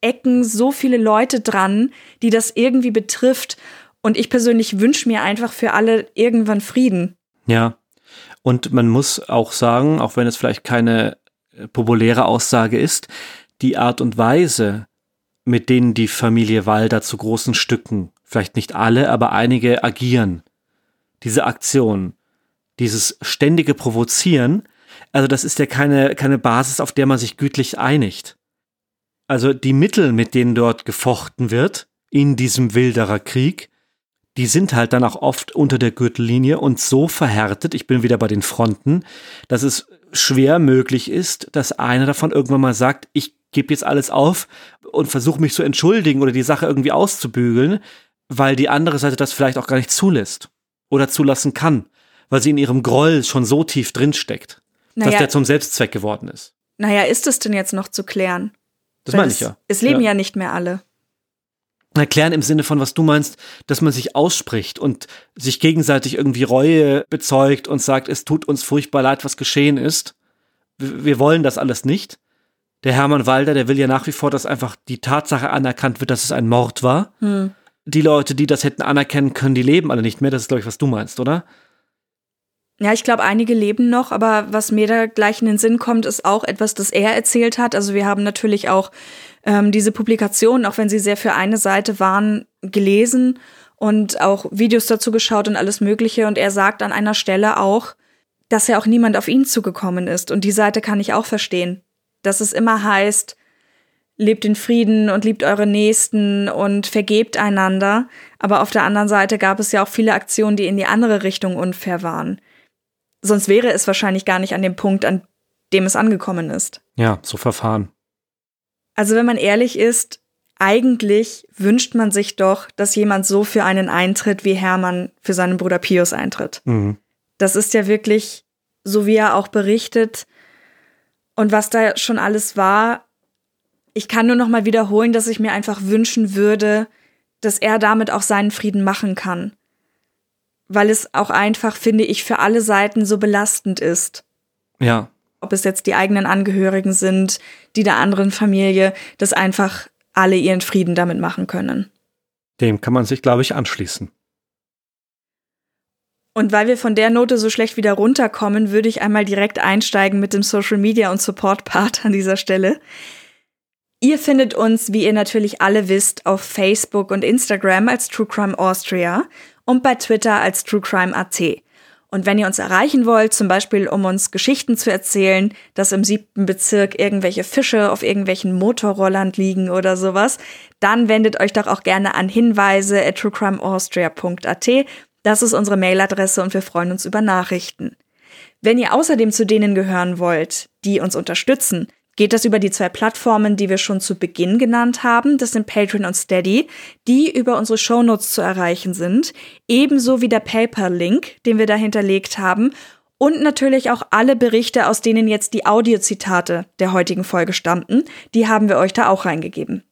Ecken so viele Leute dran, die das irgendwie betrifft. Und ich persönlich wünsche mir einfach für alle irgendwann Frieden. Ja. Und man muss auch sagen, auch wenn es vielleicht keine äh, populäre Aussage ist, die Art und Weise, mit denen die Familie Walder zu großen Stücken, vielleicht nicht alle, aber einige agieren, diese Aktion, dieses ständige Provozieren, also das ist ja keine, keine Basis, auf der man sich gütlich einigt. Also die Mittel, mit denen dort gefochten wird, in diesem Wilderer Krieg, die sind halt dann auch oft unter der Gürtellinie und so verhärtet, ich bin wieder bei den Fronten, dass es schwer möglich ist, dass einer davon irgendwann mal sagt, ich gebe jetzt alles auf und versuche mich zu entschuldigen oder die Sache irgendwie auszubügeln, weil die andere Seite das vielleicht auch gar nicht zulässt oder zulassen kann, weil sie in ihrem Groll schon so tief drin steckt, naja, dass der zum Selbstzweck geworden ist. Naja, ist es denn jetzt noch zu klären? Das meine ich ja. Es leben ja. ja nicht mehr alle. Erklären im Sinne von, was du meinst, dass man sich ausspricht und sich gegenseitig irgendwie Reue bezeugt und sagt, es tut uns furchtbar leid, was geschehen ist. Wir wollen das alles nicht. Der Hermann Walder, der will ja nach wie vor, dass einfach die Tatsache anerkannt wird, dass es ein Mord war. Hm. Die Leute, die das hätten anerkennen können, die leben alle nicht mehr. Das ist, glaube ich, was du meinst, oder? Ja, ich glaube, einige leben noch, aber was mir da gleich in den Sinn kommt, ist auch etwas, das er erzählt hat. Also wir haben natürlich auch ähm, diese Publikationen, auch wenn sie sehr für eine Seite waren, gelesen und auch Videos dazu geschaut und alles Mögliche. Und er sagt an einer Stelle auch, dass ja auch niemand auf ihn zugekommen ist. Und die Seite kann ich auch verstehen. Dass es immer heißt, lebt in Frieden und liebt eure Nächsten und vergebt einander. Aber auf der anderen Seite gab es ja auch viele Aktionen, die in die andere Richtung unfair waren. Sonst wäre es wahrscheinlich gar nicht an dem Punkt, an dem es angekommen ist. Ja, so verfahren. Also wenn man ehrlich ist, eigentlich wünscht man sich doch, dass jemand so für einen eintritt, wie Hermann für seinen Bruder Pius eintritt. Mhm. Das ist ja wirklich, so wie er auch berichtet und was da schon alles war. Ich kann nur noch mal wiederholen, dass ich mir einfach wünschen würde, dass er damit auch seinen Frieden machen kann weil es auch einfach, finde ich, für alle Seiten so belastend ist. Ja. Ob es jetzt die eigenen Angehörigen sind, die der anderen Familie, dass einfach alle ihren Frieden damit machen können. Dem kann man sich, glaube ich, anschließen. Und weil wir von der Note so schlecht wieder runterkommen, würde ich einmal direkt einsteigen mit dem Social Media und Support Part an dieser Stelle. Ihr findet uns, wie ihr natürlich alle wisst, auf Facebook und Instagram als True Crime Austria und bei Twitter als TrueCrimeAT. Und wenn ihr uns erreichen wollt, zum Beispiel um uns Geschichten zu erzählen, dass im siebten Bezirk irgendwelche Fische auf irgendwelchen Motorrollern liegen oder sowas, dann wendet euch doch auch gerne an hinweise at truecrimeaustria.at. Das ist unsere Mailadresse und wir freuen uns über Nachrichten. Wenn ihr außerdem zu denen gehören wollt, die uns unterstützen, geht das über die zwei Plattformen, die wir schon zu Beginn genannt haben. Das sind Patreon und Steady, die über unsere Shownotes zu erreichen sind. Ebenso wie der PayPal-Link, den wir da hinterlegt haben. Und natürlich auch alle Berichte, aus denen jetzt die Audiozitate der heutigen Folge stammten. Die haben wir euch da auch reingegeben.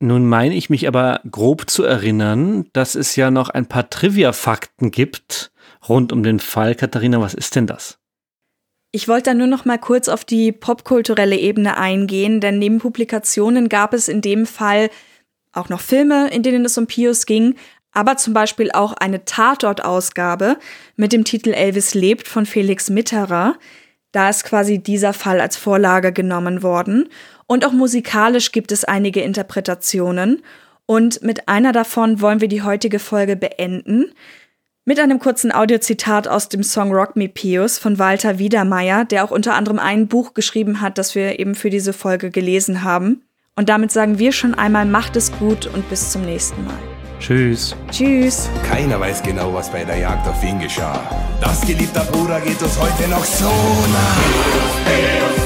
Nun meine ich mich aber grob zu erinnern, dass es ja noch ein paar Trivia-Fakten gibt rund um den Fall. Katharina, was ist denn das? Ich wollte da nur noch mal kurz auf die popkulturelle Ebene eingehen, denn neben Publikationen gab es in dem Fall auch noch Filme, in denen es um Pius ging, aber zum Beispiel auch eine Tatort-Ausgabe mit dem Titel Elvis lebt von Felix Mitterer. Da ist quasi dieser Fall als Vorlage genommen worden. Und auch musikalisch gibt es einige Interpretationen. Und mit einer davon wollen wir die heutige Folge beenden. Mit einem kurzen Audiozitat aus dem Song Rock Me Pius von Walter Wiedermeier, der auch unter anderem ein Buch geschrieben hat, das wir eben für diese Folge gelesen haben. Und damit sagen wir schon einmal, macht es gut und bis zum nächsten Mal. Tschüss. Tschüss. Keiner weiß genau, was bei der Jagd auf ihn geschah. Das geliebter Bruder geht uns heute noch so nah.